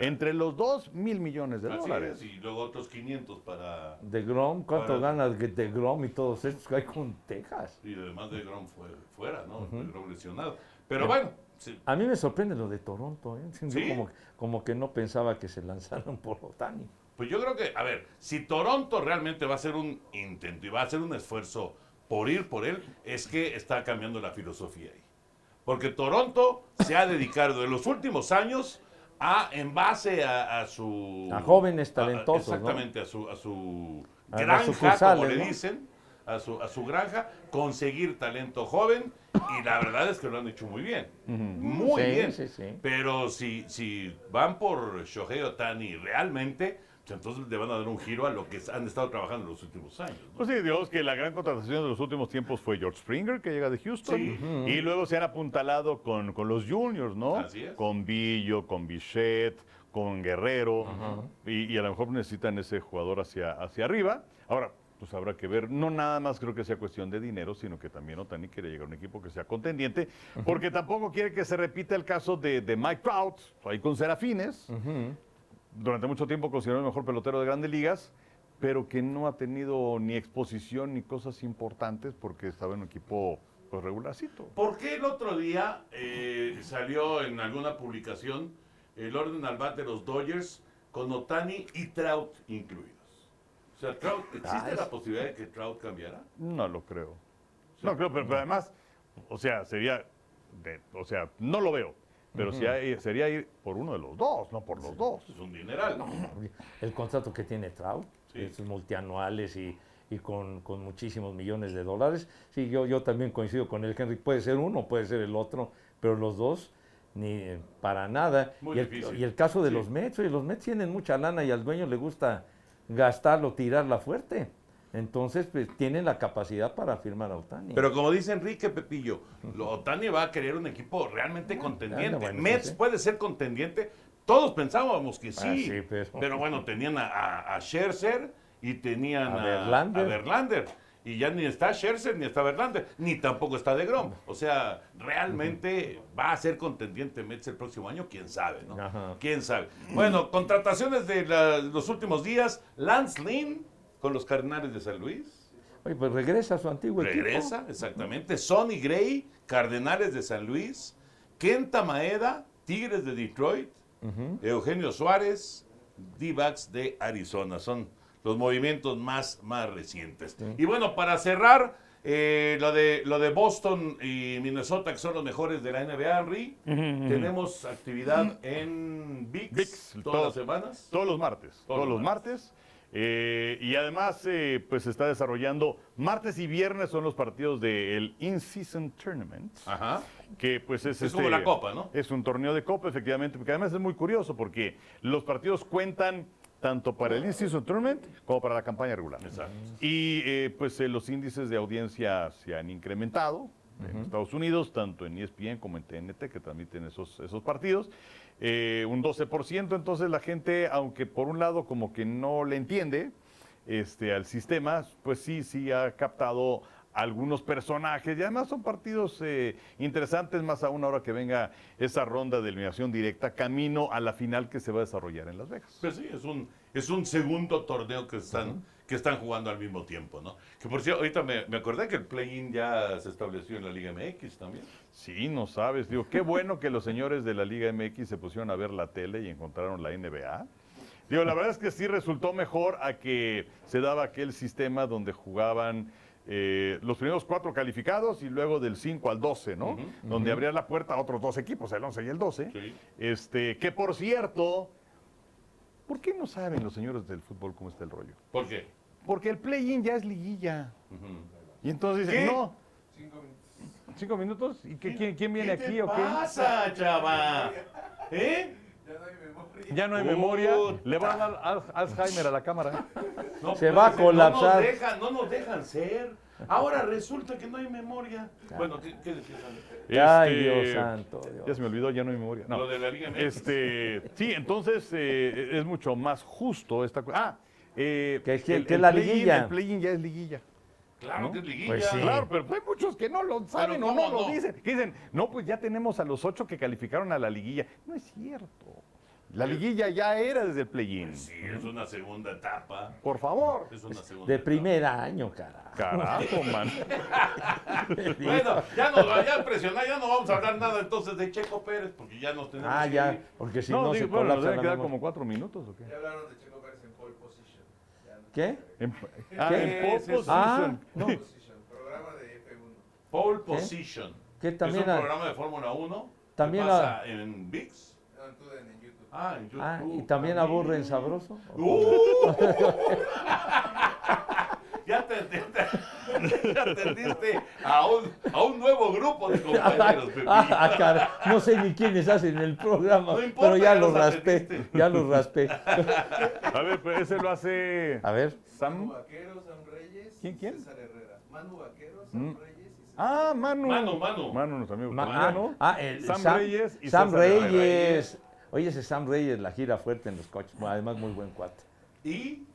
entre los dos, mil millones de Así dólares. es, y luego otros 500 para... De Grom, ¿cuánto Para- gana de Grom y todos estos que hay con Texas? Y además de Grom fue fuera, ¿no? De Grom lesionado. Pero bueno, sí, A mí me sorprende lo de Toronto, ¿eh? Como, como que no pensaba que se lanzaran por Otani. pues yo creo que, a ver, si Toronto realmente va a hacer un intento y va a hacer un esfuerzo por ir por él, es que está cambiando la filosofía ahí. Porque Toronto se ha dedicado en los últimos años a, en base a, a su... A jóvenes a- talentosos, ¿no? Exactamente, a su, a su A granja, como le ¿no? dicen, a su, a su granja, conseguir talento joven y la verdad es que lo han hecho muy bien. Muy Sí, bien. sí, sí. Pero si, si van por Shohei Otani realmente, entonces le van a dar un giro a lo que han estado trabajando en los últimos años. ¿no? Pues sí, digamos que la gran contratación de los últimos tiempos fue George Springer, que llega de Houston. Sí. Y luego se han apuntalado con, con los juniors, ¿no? Así es. Con Billo, con Bichette, con Guerrero. y, y a lo mejor necesitan ese jugador hacia, hacia arriba. Ahora, pues habrá que ver. No nada más creo que sea cuestión de dinero, sino que también Otani quiere llegar a un equipo que sea contendiente. Porque tampoco quiere que se repita el caso de, de Mike Trout, ahí con Serafines durante mucho tiempo considerado el mejor pelotero de grandes ligas, pero que no ha tenido ni exposición ni cosas importantes porque estaba en un equipo pues, regularcito. ¿Por qué el otro día eh, salió en alguna publicación el orden al bat de los Dodgers con Otani y Trout incluidos? O sea, Trout, ¿existe la posibilidad de que Trout cambiara? No lo creo. No creo, pero, pero además, o sea, sería, de- o sea, no lo veo, pero si hay- sería ir por uno de los dos, no por los dos. Es un dineral. El contrato que tiene Trout, Sí. es multianuales y, y con, con muchísimos millones de dólares. Sí, yo, yo también coincido con el Henry. Puede ser uno, puede ser el otro, pero los dos ni eh, para nada. Muy y, el, difícil. y el caso de Sí. los Mets, oye, los Mets tienen mucha lana y al dueño le gusta gastarlo, tirarla fuerte. Entonces, pues, tienen la capacidad para firmar a Otani. Pero como dice Enrique Pepillo, lo- Otani va a querer un equipo realmente contendiente. bueno, Mets sí. puede ser contendiente. Todos pensábamos que sí. Ah, sí, pero- bueno, tenían a, a- a Scherzer y tenían A Verlander. a Verlander. Y ya ni está Scherzer ni está Verlander, ni tampoco está DeGrom. O sea, realmente va a ser contendiente Mets el próximo año, quién sabe, ¿no? Ajá. Quién sabe. Bueno, contrataciones de la- los últimos días. Lance Lynn con los Cardenales de San Luis. Oye, pues regresa a su antiguo equipo. Regresa, exactamente. Sonny Gray, Cardenales de San Luis. Kenta Maeda, Tigres de Detroit. Eugenio Suárez, D-backs de Arizona. Son los movimientos más, más recientes. Y bueno, para cerrar, eh, lo, de, lo de Boston y Minnesota, que son los mejores de la NBA, Henry, tenemos actividad en VIX, todas todo- las semanas. Todos los martes. Todos, los martes. Eh, y además, eh, pues se está desarrollando martes y viernes son los partidos del In-Season Tournament. Ajá. que pues es, Es como la Copa, ¿no? Es un torneo de Copa, efectivamente, porque además es muy curioso porque los partidos cuentan tanto para el In-Season Tournament como para la campaña regular. Exacto. Y eh, pues eh, los índices de audiencia se han incrementado en Estados Unidos, tanto en ESPN como en TNT, que transmiten esos, esos partidos. Eh, un 12%, entonces la gente, aunque por un lado como que no le entiende este, al sistema, pues sí, sí ha captado algunos personajes y además son partidos eh, interesantes, más aún ahora que venga esa ronda de eliminación directa, camino a la final que se va a desarrollar en Las Vegas. Pues sí, es un, es un segundo torneo que están, que están jugando al mismo tiempo, ¿no? Que por cierto, ahorita me, me acordé que el play-in ya se estableció en la Liga MX también. Sí, no sabes. Digo, qué bueno que los señores de la Liga MX se pusieron a ver la tele y encontraron la NBA. Digo, la verdad es que sí resultó mejor a que se daba aquel sistema donde jugaban eh, los primeros cuatro calificados y luego del 5 al 12, ¿no? Donde abría la puerta a otros dos equipos, el 11 y el 12. Sí. Este, que por cierto, ¿por qué no saben los señores del fútbol cómo está el rollo? ¿Por qué? Porque el play-in ya es liguilla. Y entonces dicen, ¿Qué? no, Cinco minutos. Cinco minutos, ¿y qué, quién, quién viene ¿Qué aquí te o qué? pasa, chava? ¿Eh? Ya no hay memoria. Ya no hay Puta. memoria, le va a dar al- Alzheimer a la cámara. No Se va a ser, colapsar. No nos, dejan, no nos dejan ser. Ahora resulta que no hay memoria. Bueno, ¿qué, qué decías, Ale? Ay, Este, Dios santo. Dios. Ya se me olvidó, ya no hay memoria. No. Lo de la Liga. Este, sí, entonces eh, es mucho más justo esta cosa. Ah, eh, Que- el- que el la liguilla. El play-in ya es liguilla. Claro ¿no? que es liguilla. Pues sí. Claro, pero hay muchos que no lo saben o ¿cómo no, lo no? dicen. Que dicen, no, pues ya tenemos a los ocho que calificaron a la liguilla. No es cierto. La liguilla ya era desde el play-in. Sí, es una segunda etapa. Por favor. Es una segunda De etapa. primer año, carajo. Carajo, man. Bueno, ya nos vaya a presionar, ya no vamos a hablar nada entonces de Checo Pérez, porque ya nos tenemos Ah, que ya, ir. porque si no, no, digo, se bueno, nos colapsa deben la quedar como cuatro minutos o qué. Ya hablaron de Checo Pérez en pole position. Ya no ¿Qué? En, ah, ¿Qué? en pole. Ah, position. no. Pole position, programa de F1. Pole Position. También es un programa de Fórmula 1. También en VIX. No, en TUDN, en YouTube. Ah, en YouTube. Ah, ¿y también aburren sabroso? ¡Uh! ya te ya entendiste a un, a un nuevo grupo de compañeros, Pepillo. Ah, ah, cara, no sé ni quiénes hacen el programa, No importa, pero ya ya lo los raspé, atendiste. ya lo raspé. A ver, pues ese lo hace A ver, Manu Sam. Vaquero, Sam Reyes ¿Quién, quién? César Herrera. Manu Vaquero, Mm. Sam Reyes y César Ah, Manu. Manu, Manu. Manu, nuestro amigo ma- ah, colombiano. ah, el Sam, Reyes y Sam César Herrera. Reyes. Oye, ese Sam Reyes la gira fuerte en los coches, además muy buen cuate. Y, y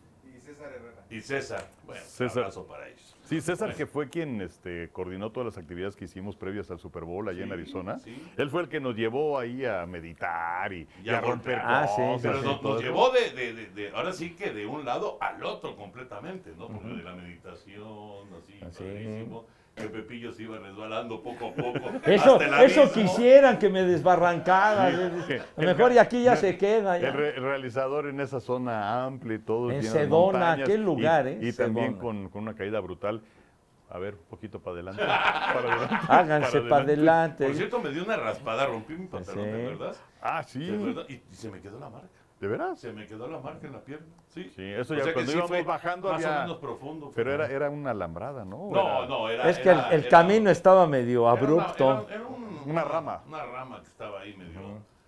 César Herrera. y César. Bueno, César. un abrazo para ellos. Sí, César, que fue quien este, coordinó todas las actividades que hicimos previas al Super Bowl allá en Arizona. sí. Él fue el que nos llevó ahí a meditar y, Y y a romper. Ah, sí, cosas sí, Pero nos, llevó de, de- de- de- ahora sí que de un lado al otro completamente, ¿no? Porque de la meditación, así, Así. Que Pepillo se iba resbalando poco a poco. Eso, hasta el eso quisieran que me desbarrancara. Sí. A lo mejor y aquí ya se queda. ya. El, re- realizador en esa zona amplia y todo. En Sedona, montañas qué y- lugar, ¿eh? Y, también con, con una caída brutal. A ver, un poquito para adelante. para adelante. Háganse para adelante. Por cierto, me dio una raspada, rompí mi pantalón, Sí. ¿de verdad? Ah, sí. ¿De verdad? Y, y se me quedó la marca. ¿De veras? Se me quedó la marca en la pierna. Sí. Sí, eso O ya sea que cuando sí íbamos fue bajando más había... o menos profundo. Pero era, era una alambrada, ¿no? No, Era- no, era. Es que el, era- el era- camino estaba medio abrupto. era- era un- Una rama. Una rama que estaba ahí medio,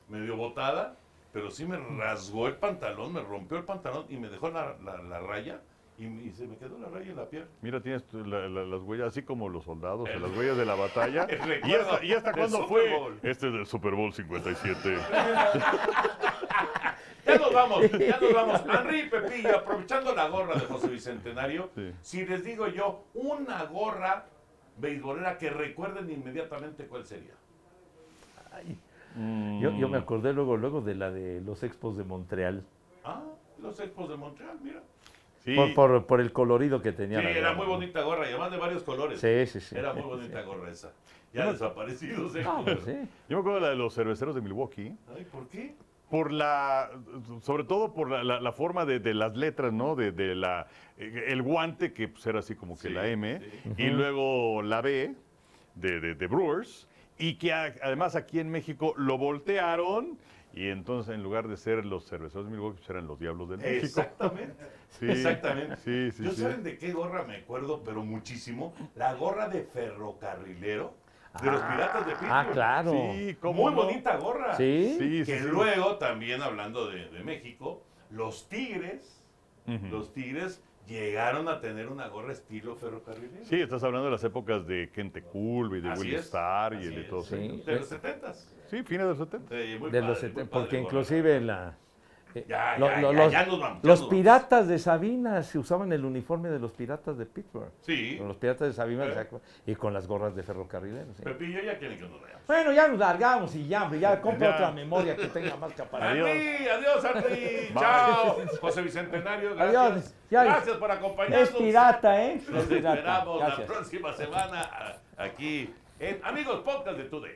medio botada, pero sí me rasgó el pantalón, me rompió el pantalón y me dejó la, la- la raya y, y se me quedó la raya en la pierna. Mira, tienes tu- la- la- las huellas, así como los soldados, las huellas de la batalla. ¿Y del cuándo fue? Este es del Super Bowl 57. Ya nos vamos, ya nos vamos. Henry Pepillo, aprovechando la gorra de José Bicentenario, Sí. si les digo yo una gorra beisbolera que recuerden inmediatamente cuál sería. Yo, yo me acordé luego, luego de la de los Expos de Montreal. Ah, los Expos de Montreal, mira. Sí, Por, por- por el colorido que tenía. Sí, la era muy bonita gorra y además de varios colores. Sí, sí, sí. Era muy bonita gorra esa. Ya desaparecidos, ¿eh? Ah, pues sí. yo me acuerdo de la de los cerveceros de Milwaukee. Ay, ¿por qué? Por la, sobre todo por la, la- la forma de, de las letras, ¿no? De, de la, el guante, que pues, era así como que Sí, la M, sí. y luego la B, de, de- de Brewers, y que a- además aquí en México lo voltearon, y entonces en lugar de ser los cerveceros de Milwaukee, pues, eran los Diablos de México. Exactamente. Sí, Exactamente. Sí, sí, ¿Yo sí. saben de qué gorra me acuerdo, pero muchísimo? La gorra de ferrocarrilero de los piratas de Pittsburgh. Ah, claro. Sí, Muy no. bonita gorra. Sí. Sí, Que sí. luego, también hablando de, de México, los Tigres, los Tigres llegaron a tener una gorra estilo ferrocarrilero. Sí, estás hablando de las épocas de Kente Culve y de Así es, Star y el de todos Sí. ellos. De los setentas. Sí, fines de los 70. Sí, muy De padre, los muy seten- padre porque inclusive la... eh, Ya, lo- ya, lo- ya, los, ya nos vamos, ya los nos vamos. piratas de Sabinas se usaban el uniforme de los piratas de Pittsburgh. Sí. Con los piratas de Sabinas exacto, y con las gorras de ferrocarrileros. sí. Pepillo ya quieren que nos veamos. Bueno, ya nos largamos y ya, hombre, ya compra otra memoria que tenga más capacidad. Henry, adiós, Henry. Chao. José Bicentenario, gracias. Adiós. Ya- Gracias por acompañarnos. Es pirata, ¿eh? Es Nos pirata. esperamos la próxima semana aquí en Amigos Podcast de Today.